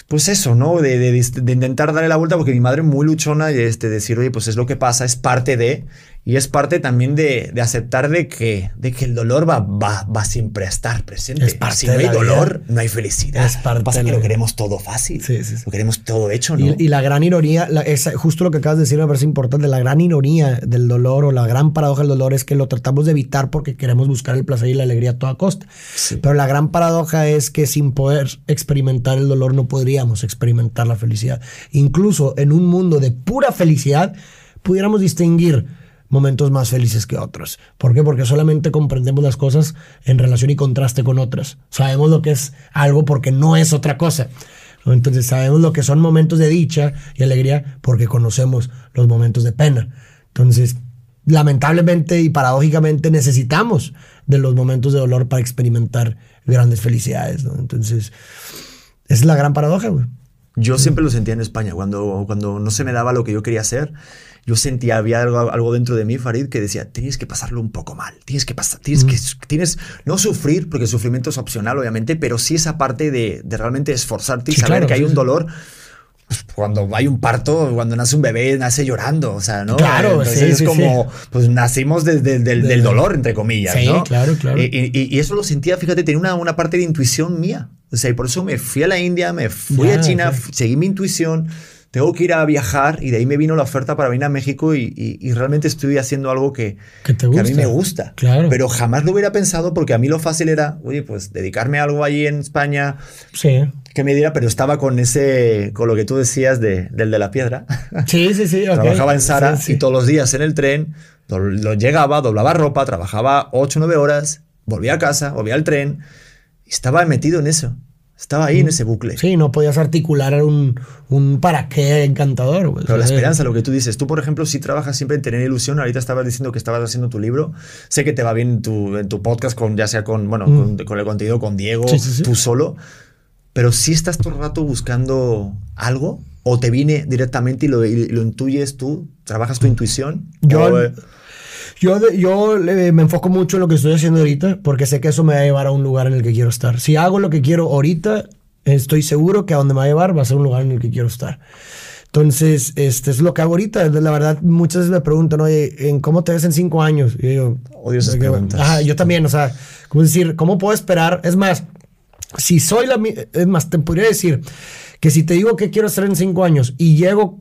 pues eso, ¿no? De, de- intentar darle la vuelta, porque mi madre muy luchona y este, decir, oye, pues es lo que pasa, es parte de, y es parte también de, de aceptar de que, de que el dolor va, va, va siempre a estar presente. Es parte si no hay dolor, vida. no hay felicidad. Es parte pasa de que lo queremos todo fácil. Sí, sí, sí. Lo queremos todo hecho, ¿no? Y, y la gran ironía, la- esa- justo lo que acabas de decir me parece importante, la gran ironía del dolor o la gran paradoja del dolor es que lo tratamos de evitar porque queremos buscar el placer y la alegría a toda costa. Pero la gran paradoja es que sin poder experimentar el dolor no podríamos experimentar la felicidad. Incluso en un mundo de pura felicidad, pudiéramos distinguir momentos más felices que otros. ¿Por qué? Porque solamente comprendemos las cosas en relación y contraste con otras. Sabemos lo que es algo porque no es otra cosa. Entonces sabemos lo que son momentos de dicha y alegría porque conocemos los momentos de pena. Entonces, lamentablemente y paradójicamente necesitamos de los momentos de dolor para experimentar grandes felicidades. ¿no? Entonces, esa es la gran paradoja, güey. Yo siempre lo sentía en España, cuando, cuando no se me daba lo que yo quería hacer, yo sentía, había algo, algo dentro de mí, Farid, que decía, tienes que pasarlo un poco mal, tienes que pasar, tienes que, tienes, no sufrir, porque el sufrimiento es opcional, obviamente, pero sí esa parte de, de realmente esforzarte y Sí, saber claro, que hay sí, un sí. dolor. pues, Cuando hay un parto, cuando nace un bebé, nace llorando, o sea, ¿no? Claro, Entonces sí, es sí, como, pues nacimos desde del, del dolor, entre comillas, Sí, ¿no? claro, claro. Y, y- y eso lo sentía, fíjate, tenía una, una parte de intuición mía. O sea, y por eso me fui a la India, me fui Ya, a China, ok. f- seguí mi intuición. Tengo que ir a viajar y de ahí me vino la oferta para venir a México y, y- y realmente estoy haciendo algo que, Que te a mí gusta. me gusta. Claro. Pero jamás lo hubiera pensado porque a mí lo fácil era, oye, pues dedicarme a algo allí en España Sí. que me diera, pero estaba con ese, con lo que tú decías de, del de la piedra. Sí, sí, sí. (laughs) ok. Trabajaba en Sara Sí, sí. y todos los días en el tren, do- lo llegaba, doblaba ropa, trabajaba 8 o 9 horas, volvía a casa, volvía al tren y estaba metido en eso. Estaba ahí en ese bucle. Sí, no podías articular un, un para qué encantador. güey. Pero la esperanza, lo que tú dices, tú por ejemplo, si trabajas siempre en tener ilusión, ahorita estabas diciendo que estabas haciendo tu libro, sé que te va bien en tu, en tu podcast, con, ya sea con, bueno, con, con el contenido con Diego. Sí, sí, sí. tú solo, pero si estás todo el rato buscando algo o te viene directamente y lo, y lo intuyes tú, trabajas tu intuición. Yo, o, eh, yo, yo le- me enfoco mucho en lo que estoy haciendo ahorita porque sé que eso me va a llevar a un lugar en el que quiero estar. Si hago lo que quiero ahorita, estoy seguro que a donde me va a llevar va a ser un lugar en el que quiero estar. Entonces, este es lo que hago ahorita. La verdad, muchas veces me preguntan, oye, ¿en cómo te ves en cinco años? Y yo, Odio esas "Ok, preguntas. Ajá, yo también, o sea, ¿cómo decir? ¿Cómo puedo esperar? Es más, si soy la... Es más, te podría decir que si te digo que quiero hacer en cinco años y llego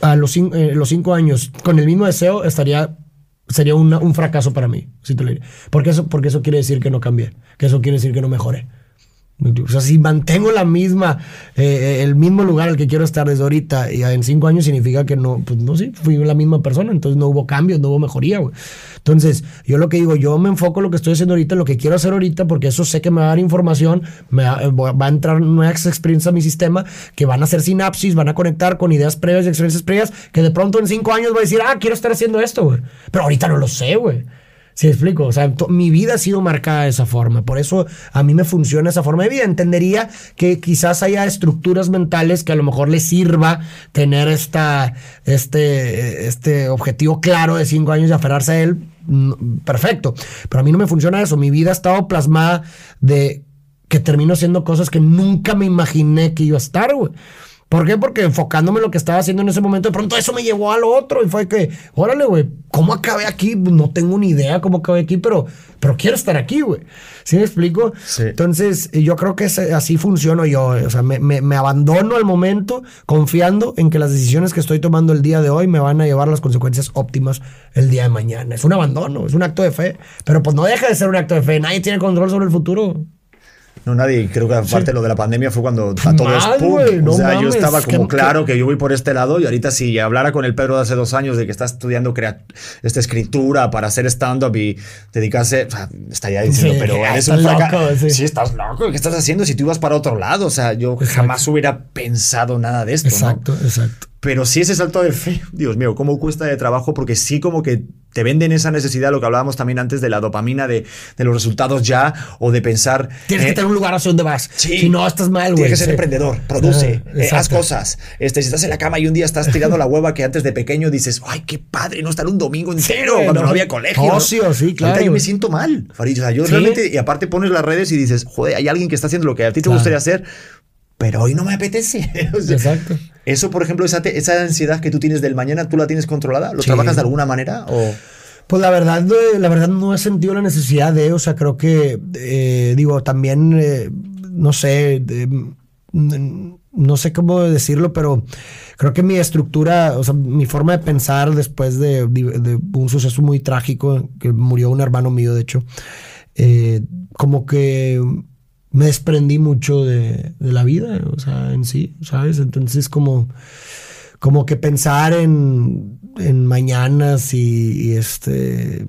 a los, eh, los cinco años con el mismo deseo, estaría sería una- un fracaso para mí, si te lo diré. Porque eso, porque eso quiere decir que no cambié, que eso quiere decir que no mejoré. O sea, si mantengo la misma, eh, el mismo lugar al que quiero estar desde ahorita y en cinco años significa que no, pues no sé, fui la misma persona, entonces no hubo cambios, no hubo mejoría, güey. Entonces, yo lo que digo, yo me enfoco en lo que estoy haciendo ahorita, en lo que quiero hacer ahorita, porque eso sé que me va a dar información, me va, eh, va a entrar nuevas experiencias a mi sistema, que van a hacer sinapsis, van a conectar con ideas previas y experiencias previas, que de pronto en cinco años voy a decir, ah, quiero estar haciendo esto, güey. Pero ahorita no lo sé, güey. ¿Sí me explico? O sea, mi vida ha sido marcada de esa forma. Por eso a mí me funciona esa forma de vida. Entendería que quizás haya estructuras mentales que a lo mejor les sirva tener esta, este, este objetivo claro de cinco años y aferrarse a él. Perfecto. Pero a mí no me funciona eso. Mi vida ha estado plasmada de que termino haciendo cosas que nunca me imaginé que iba a estar, güey. ¿Por qué? Porque enfocándome en lo que estaba haciendo en ese momento, de pronto eso me llevó a lo otro y fue que, órale, güey, ¿cómo acabé aquí? No tengo ni idea cómo acabé aquí, pero, pero quiero estar aquí, güey. ¿Sí me explico? Sí. Entonces, yo creo que así funciono yo. O sea, me, me- me abandono al momento confiando en que las decisiones que estoy tomando el día de hoy me van a llevar a las consecuencias óptimas el día de mañana. Es un abandono, es un acto de fe. Pero pues no deja de ser un acto de fe. Nadie tiene control sobre el futuro. No, nadie. Creo que aparte lo de la pandemia fue cuando a todos. ¡pum! güey, no o sea, yo estaba como que- claro que yo voy por este lado y ahorita si hablara con el Pedro de hace dos años de que está estudiando esta escritura para hacer stand-up y dedicarse, o sea, estaría diciendo, Sí, pero eres un fracaso. loco, sí. Sí. estás loco. ¿Qué estás haciendo si tú ibas para otro lado? O sea, yo Exacto. jamás hubiera pensado nada de esto. ¿no? Exacto, exacto. Pero sí ese salto de fe, (laughs) Dios mío, cómo cuesta de trabajo, porque sí como que te venden esa necesidad, lo que hablábamos también antes de la dopamina, de, de los resultados ya, o de pensar... Tienes eh, que tener un lugar hacia donde vas. Sí. Si no, estás mal, güey. Tienes que ser Sí. emprendedor, produce, Ajá, eh, haz cosas. Este, si estás en la cama y un día estás tirando la hueva que antes de pequeño dices, ay, qué padre, no estar un domingo entero güey, cuando no, no. había colegio. Ocio, ¿no? sí, Ahorita claro. yo me siento mal, Farid. O sea, yo Sí. realmente, y aparte pones las redes y dices, joder, hay alguien que está haciendo lo que a ti te Claro. gustaría hacer. Pero hoy no me apetece. (laughs) O sea, Exacto. Eso, por ejemplo, esa, te- esa ansiedad que tú tienes del mañana, ¿tú la tienes controlada? ¿Lo Sí. trabajas de alguna manera? O... Pues la verdad, eh, la verdad no he sentido la necesidad de, o sea, creo que, eh, digo, también, eh, no sé, de- mm, no sé cómo decirlo, pero creo que mi estructura, o sea, mi forma de pensar después de, de un suceso muy trágico, que murió un hermano mío, de hecho, eh, como que me desprendí mucho de, de, la vida, o sea, en sí, ¿sabes? Entonces, como, como que pensar en, en mañanas y, y, este,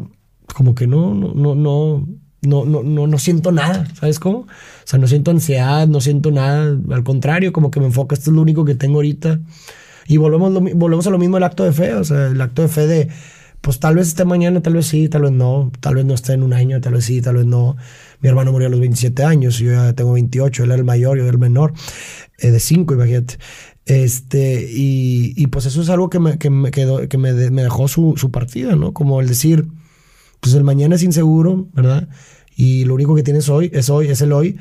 como que no, no, no, no. No, no, no, no siento nada, ¿sabes cómo? O sea, no siento ansiedad, no siento nada, al contrario, como que me enfoca, esto es lo único que tengo ahorita. Y volvemos, lo, volvemos a lo mismo el acto de fe, o sea, el acto de fe de, pues tal vez esté mañana, tal vez sí, tal vez no, tal vez no esté en un año, tal vez sí, tal vez no mi hermano murió a los 27 años yo ya tengo 28 él era el mayor yo era el menor eh, de 5 imagínate este, y, y pues eso es algo que me, que me, quedó, que me, de- me dejó su, su partida, ¿no? Como el decir, pues el mañana es inseguro, ¿verdad? Y lo único que tienes hoy es hoy, es el hoy.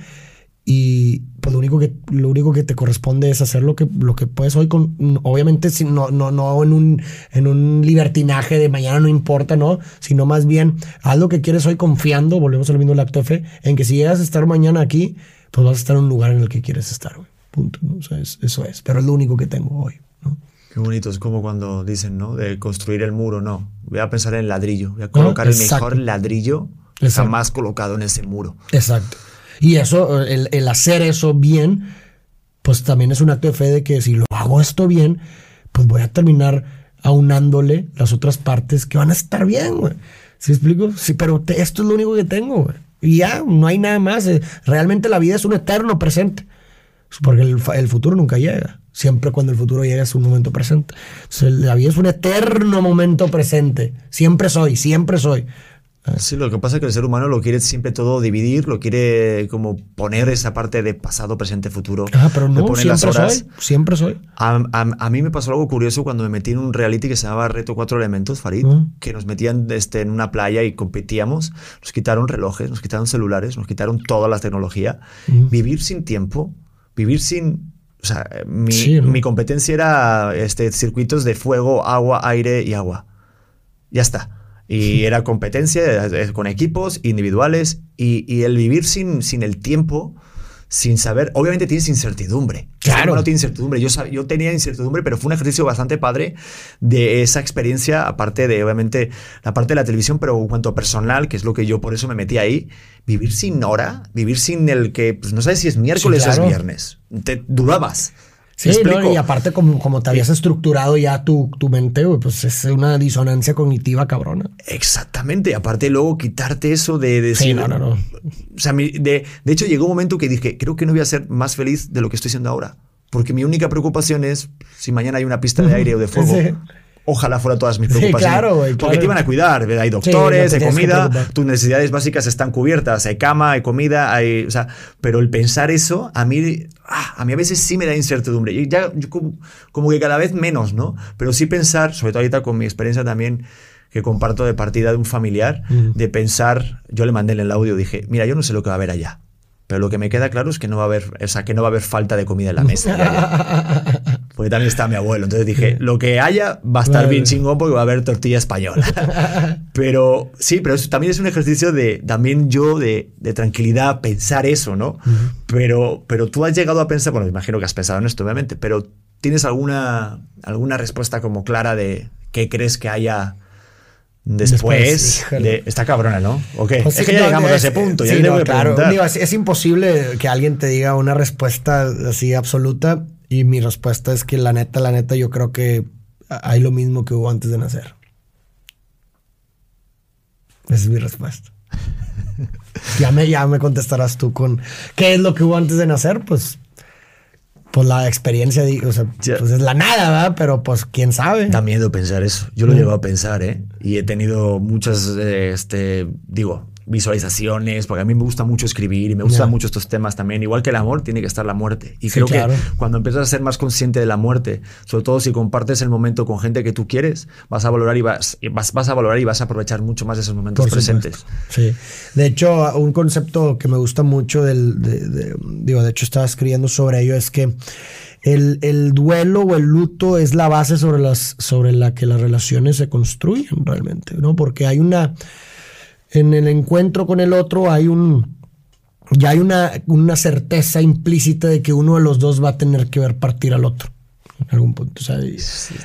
Y pues lo único que, lo único que te corresponde es hacer lo que, lo que puedes hoy con, obviamente si no, no, no en un, en un libertinaje de mañana no importa, ¿no? Sino más bien haz lo que quieres hoy confiando, volvemos a lo mismo del acto de fe, en que si llegas a estar mañana aquí, pues vas a estar en un lugar en el que quieres estar, güey. Punto, ¿no? O sea, es- eso es, pero es lo único que tengo hoy, ¿no? Qué bonito, es como cuando dicen, ¿no? De construir el muro, no. Voy a pensar en el ladrillo. Voy a colocar el exacto. mejor ladrillo Exacto. jamás colocado en ese muro. Exacto. Y eso, el, el hacer eso bien, pues también es un acto de fe de que si lo hago esto bien, pues voy a terminar aunándole las otras partes que van a estar bien, güey. ¿Sí explico? Sí, pero esto es lo único que tengo, güey. Y ya, no hay nada más. Eh, Realmente la vida es un eterno presente. Porque el, el futuro nunca llega. Siempre cuando el futuro llega es un momento presente. La vida es un eterno momento presente. Siempre soy, siempre soy. Sí, lo que pasa es que el ser humano lo quiere siempre todo dividir, lo quiere como poner esa parte de pasado, presente, futuro. Ah, pero no, pone las siempre horas. soy. Siempre soy. A, a- a mí me pasó algo curioso cuando me metí en un reality que se llamaba Reto Cuatro Elementos, Farid, Mm. que nos metían este, en una playa y competíamos. Nos quitaron relojes, nos quitaron celulares, nos quitaron toda la tecnología. Mm. Vivir sin tiempo, vivir sin... O sea, mi, Sí, ¿no? mi competencia era este, circuitos de fuego, agua, aire y agua. Ya está. Y era competencia con equipos individuales y, y el vivir sin, sin el tiempo, sin saber, obviamente tienes incertidumbre. Claro. No tiene incertidumbre. Yo, yo tenía incertidumbre, pero fue un ejercicio bastante padre de esa experiencia, aparte de, obviamente, la parte de la televisión, pero en cuanto a personal, que es lo que yo por eso me metí ahí, vivir sin hora, vivir sin el que, pues no sabes si es miércoles claro. o es viernes. Te dudabas. Sí, y aparte como, como te habías estructurado ya tu, tu mente, pues es una disonancia cognitiva cabrona. Exactamente, aparte luego quitarte eso de decir... Sí, no, no, no. O sea, de, de hecho llegó un momento que dije, creo que no voy a ser más feliz de lo que estoy siendo ahora. Porque mi única preocupación es si mañana hay una pista de aire o de fuego. Sí. Ojalá fuera todas mis Sí, preocupaciones. claro, güey, Porque claro. te iban a cuidar. ¿verdad? Hay no doctores, te hay tienes que comida, tus necesidades básicas están cubiertas. Hay cama, hay comida, hay. O sea, pero el pensar eso, a mí, ah, a mí a veces sí me da incertidumbre. Y ya yo como, como que cada vez menos, ¿no? Pero sí pensar, sobre todo ahorita con mi experiencia también que comparto de partida de un familiar, de pensar, yo le mandé en el audio, dije, mira, yo no sé lo que va a haber allá. Pero lo que me queda claro es que no va a haber, o sea, que no va a haber falta de comida en la mesa. (laughs) Porque también está mi abuelo. Entonces dije, lo que haya va a estar Vale. bien chingón porque va a haber tortilla española. (laughs) pero sí, pero eso también es un ejercicio de, también yo, de, de tranquilidad, pensar eso, ¿no? pero, pero tú has llegado a pensar, bueno, me imagino que has pensado en esto, obviamente, pero ¿tienes alguna, alguna respuesta como clara de qué crees que haya después? Después, de, está cabrona, ¿no? ¿O qué? Pues es que ya no, llegamos a es- ese punto. ya sí, tengo no, claro. Digo, es, es imposible que alguien te diga una respuesta así absoluta. Y mi respuesta es que la neta, la neta, yo creo que hay lo mismo que hubo antes de nacer. Esa es mi respuesta. (laughs) ya, me, ya me contestarás tú con qué es lo que hubo antes de nacer. Pues, pues la experiencia, o sea, pues es la nada, ¿verdad? Pero pues quién sabe. Da miedo pensar eso. Yo lo Mm. llegado a pensar, ¿eh? Y he tenido muchas, eh, este, digo, visualizaciones, porque a mí me gusta mucho escribir y me gustan mucho estos temas también. Igual que el amor, tiene que estar la muerte. Y Sí, creo claro. que cuando empiezas a ser más consciente de la muerte, sobre todo si compartes el momento con gente que tú quieres, vas a valorar y vas, vas, vas a valorar y vas a aprovechar mucho más esos momentos Por presentes. Sí. De hecho, un concepto que me gusta mucho del, de, de- digo, de hecho estaba escribiendo sobre ello, es que el, el duelo o el luto es la base sobre, las, sobre la que las relaciones se construyen realmente, ¿no? Porque hay una, en el encuentro con el otro hay un, ya hay una, una certeza implícita de que uno de los dos va a tener que ver partir al otro en algún punto. o sea, y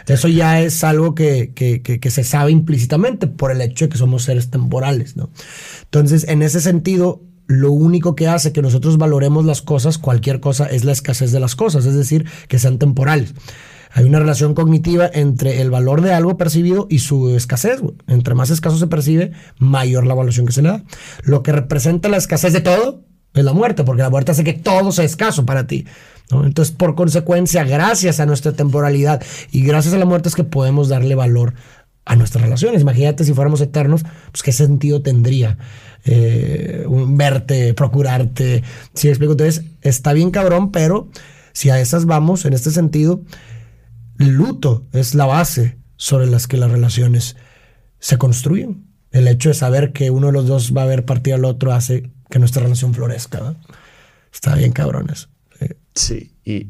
eso ya es algo que, que- que- que se sabe implícitamente por el hecho de que somos seres temporales. ¿no? Entonces, en ese sentido, lo único que hace que nosotros valoremos las cosas, cualquier cosa, es la escasez de las cosas, es decir, que sean temporales. Hay una relación cognitiva entre el valor de algo percibido y su escasez. Entre más escaso se percibe, mayor la evaluación que se le da. Lo que representa la escasez de todo es la muerte, porque la muerte hace que todo sea escaso para ti. ¿no? Entonces, por consecuencia, gracias a nuestra temporalidad y gracias a la muerte es que podemos darle valor a nuestras relaciones. Imagínate si fuéramos eternos, pues qué sentido tendría eh, verte, procurarte. Si explico, entonces está bien cabrón, pero si a esas vamos, en este sentido, el luto es la base sobre las que las relaciones se construyen. El hecho de saber que uno de los dos va a ver partir al otro hace que nuestra relación florezca. ¿no? Está bien. Eh, Sí, y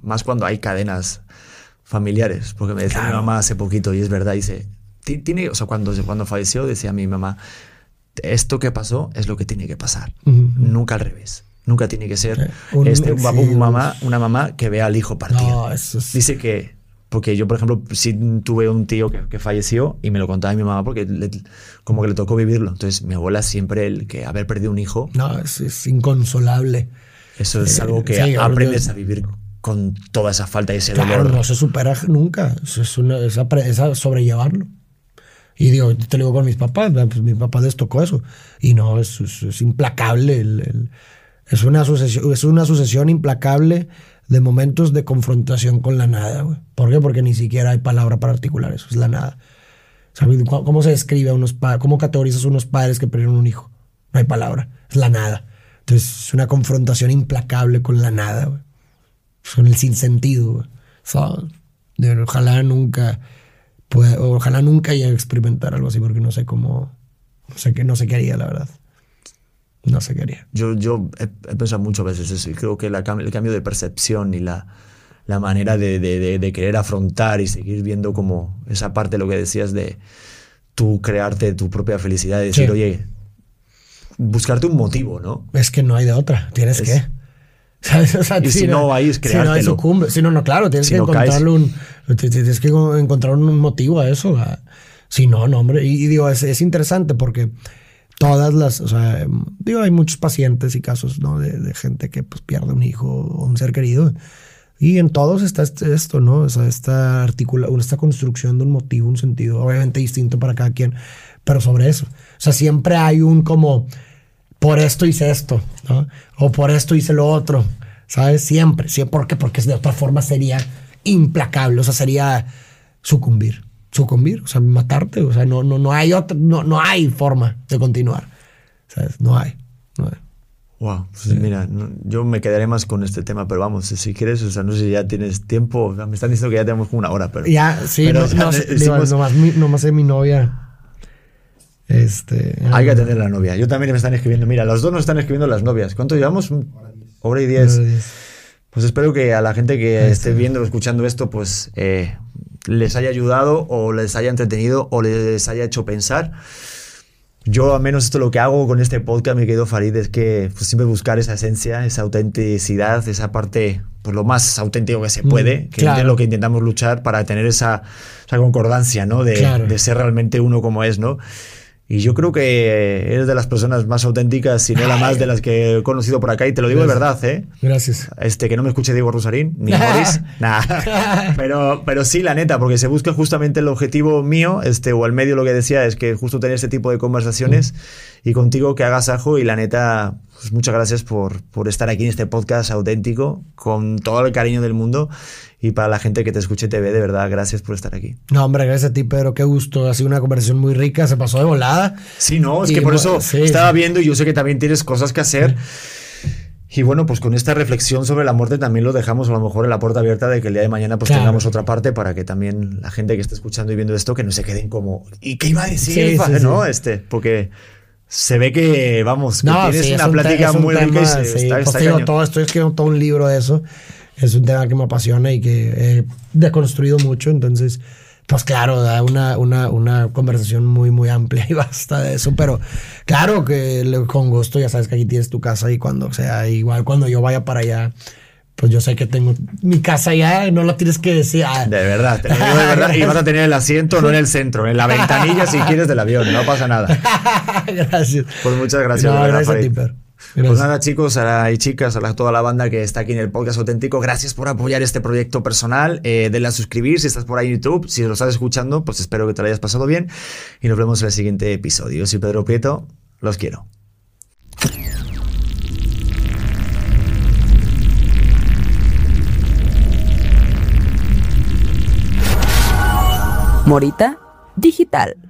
más cuando hay cadenas familiares, porque me decía mi mamá hace poquito, y es verdad, dice, "Ti- tiene, o sea, cuando, cuando falleció decía mi mamá, esto que pasó es lo que tiene que pasar, nunca al revés. Nunca tiene que ser Eh, un- este, un, mamá, una mamá que vea al hijo partir. No, es- Dice que, porque yo, por ejemplo, sí tuve un tío que, que falleció y me lo contaba mi mamá porque le- como que le tocó vivirlo. Entonces, mi abuela siempre, el que haber perdido un hijo, No, es, es inconsolable. eso es Eh, algo que sí, aprendes a vivir con toda esa falta y ese Claro, dolor. no se supera nunca. Eso es, una, es, es sobrellevarlo. Y digo, te lo digo con mis papás, pues mi papá les tocó eso. Y no, es, es- es implacable. el- el- es, una sucesión, es una sucesión implacable de momentos de confrontación con la nada. güey. ¿Por qué? Porque ni siquiera hay palabra para articular eso, es la nada. ¿Sabes cómo se describe a unos padres? ¿Cómo categorizas a unos padres que perdieron un hijo? No hay palabra, es la nada. Entonces es una confrontación implacable con la nada, güey. Con el sinsentido, güey. So, ojalá nunca pueda, ojalá nunca llegue a experimentar algo así porque no sé cómo, no sé qué, no sé qué haría, la verdad. No sé qué haría. Yo, yo he, he pensado muchas veces eso y creo que la el cambio de percepción y la, la manera de, de- de- de querer afrontar y seguir viendo como esa parte, lo que decías de tú crearte tu propia felicidad y decir, Sí. oye, buscarte un motivo, ¿no? Es que no hay de otra, tienes Es- que. (laughs) ¿Sabes? O sea, Y si no es Si no hay creártelo. sucumbe. Si no, no, claro, tienes Si que no encontrarle un. Tienes que encontrar un motivo a eso. Si no, no, hombre. Y, y digo, es, es interesante porque todas las. O sea, em, digo, hay muchos pacientes y casos, ¿no? De, gente que pues pierde un hijo o un ser querido. Y en todos está este- esto, ¿no? O sea, esta, articula, esta construcción de un motivo, un sentido, obviamente distinto para cada quien, pero sobre eso. O sea, siempre hay un como, por esto hice esto, ¿no? O por esto hice lo otro, ¿sabes? Siempre, siempre. ¿Por qué? Porque de otra forma sería implacable, o sea, sería sucumbir, sucumbir, o sea, matarte, o sea, no, no, no hay otra, no, no hay forma de continuar, ¿sabes? No hay, no hay. Wow, pues mira, no- yo me quedaré más con este tema, pero vamos, si quieres, o sea, no sé si ya tienes tiempo, me están diciendo que ya tenemos como una hora, pero... Ya, sí, pero no, ya no digo, nomás, mi, nomás es mi novia. Este. Hay que ah, atender a la novia. Yo también me están escribiendo. Mira, los dos nos están escribiendo las novias. ¿Cuánto llevamos? Hora y diez. hora y diez. Pues espero que a la gente que esté viendo o escuchando esto, pues eh, les haya ayudado o les haya entretenido o les haya hecho pensar. Yo, al menos, esto lo que hago con este podcast, mi querido Farid, es que pues, siempre buscar esa esencia, esa autenticidad, esa parte, pues lo más auténtico que se puede, que claro. es lo que intentamos luchar para tener esa, esa concordancia, ¿no? De, Claro. de ser realmente uno como es, ¿no? Y yo creo que eres de las personas más auténticas, si no la más de las que he conocido por acá, y te lo digo de verdad, ¿eh? Gracias. Este, que no me escuche Diego Rosarín, ni (laughs) Morris, nada. (laughs) Pero, pero sí, la neta, porque se busca justamente el objetivo mío, este, o el medio lo que decía, es que justo tener este tipo de conversaciones y contigo que hagas ajo y la neta, pues muchas gracias por, por estar aquí en este podcast auténtico, con todo el cariño del mundo y para la gente que te escuche y te ve, de verdad, gracias por estar aquí. No, hombre, gracias a ti, Pedro, qué gusto. Ha sido una conversación muy rica, se pasó de volada. Sí, no, es que por eso estaba viendo y yo sé que también tienes cosas que hacer. Y bueno, pues con esta reflexión sobre la muerte también lo dejamos a lo mejor en la puerta abierta de que el día de mañana pues tengamos otra parte para que también la gente que esté escuchando y viendo esto que no se queden como ¿y qué iba a decir? ¿no? Este, porque se ve que, vamos, que tienes una plática muy rica y se, está, pues todo, estoy escribiendo todo un libro de eso. Es un tema que me apasiona y que he deconstruido mucho, entonces pues claro, da una, una, una, conversación muy, muy amplia (laughs) y basta de eso. Pero claro que con gusto, ya sabes que aquí tienes tu casa y cuando sea, igual cuando yo vaya para allá, pues yo sé que tengo mi casa allá, no lo tienes que decir. Ah. De verdad, te de verdad. y vas a tener el asiento no en el centro, en la ventanilla si quieres del avión, no pasa nada. (laughs) gracias. Pues muchas gracias. No, gracias a ti, pues nada, chicos y chicas, a toda la banda que está aquí en el podcast auténtico, gracias por apoyar este proyecto personal. Eh, denle a suscribir si estás por ahí en YouTube. Si lo estás escuchando, pues espero que te lo hayas pasado bien. Y nos vemos en el siguiente episodio. Yo soy Pedro Prieto, los quiero. Morita Digital.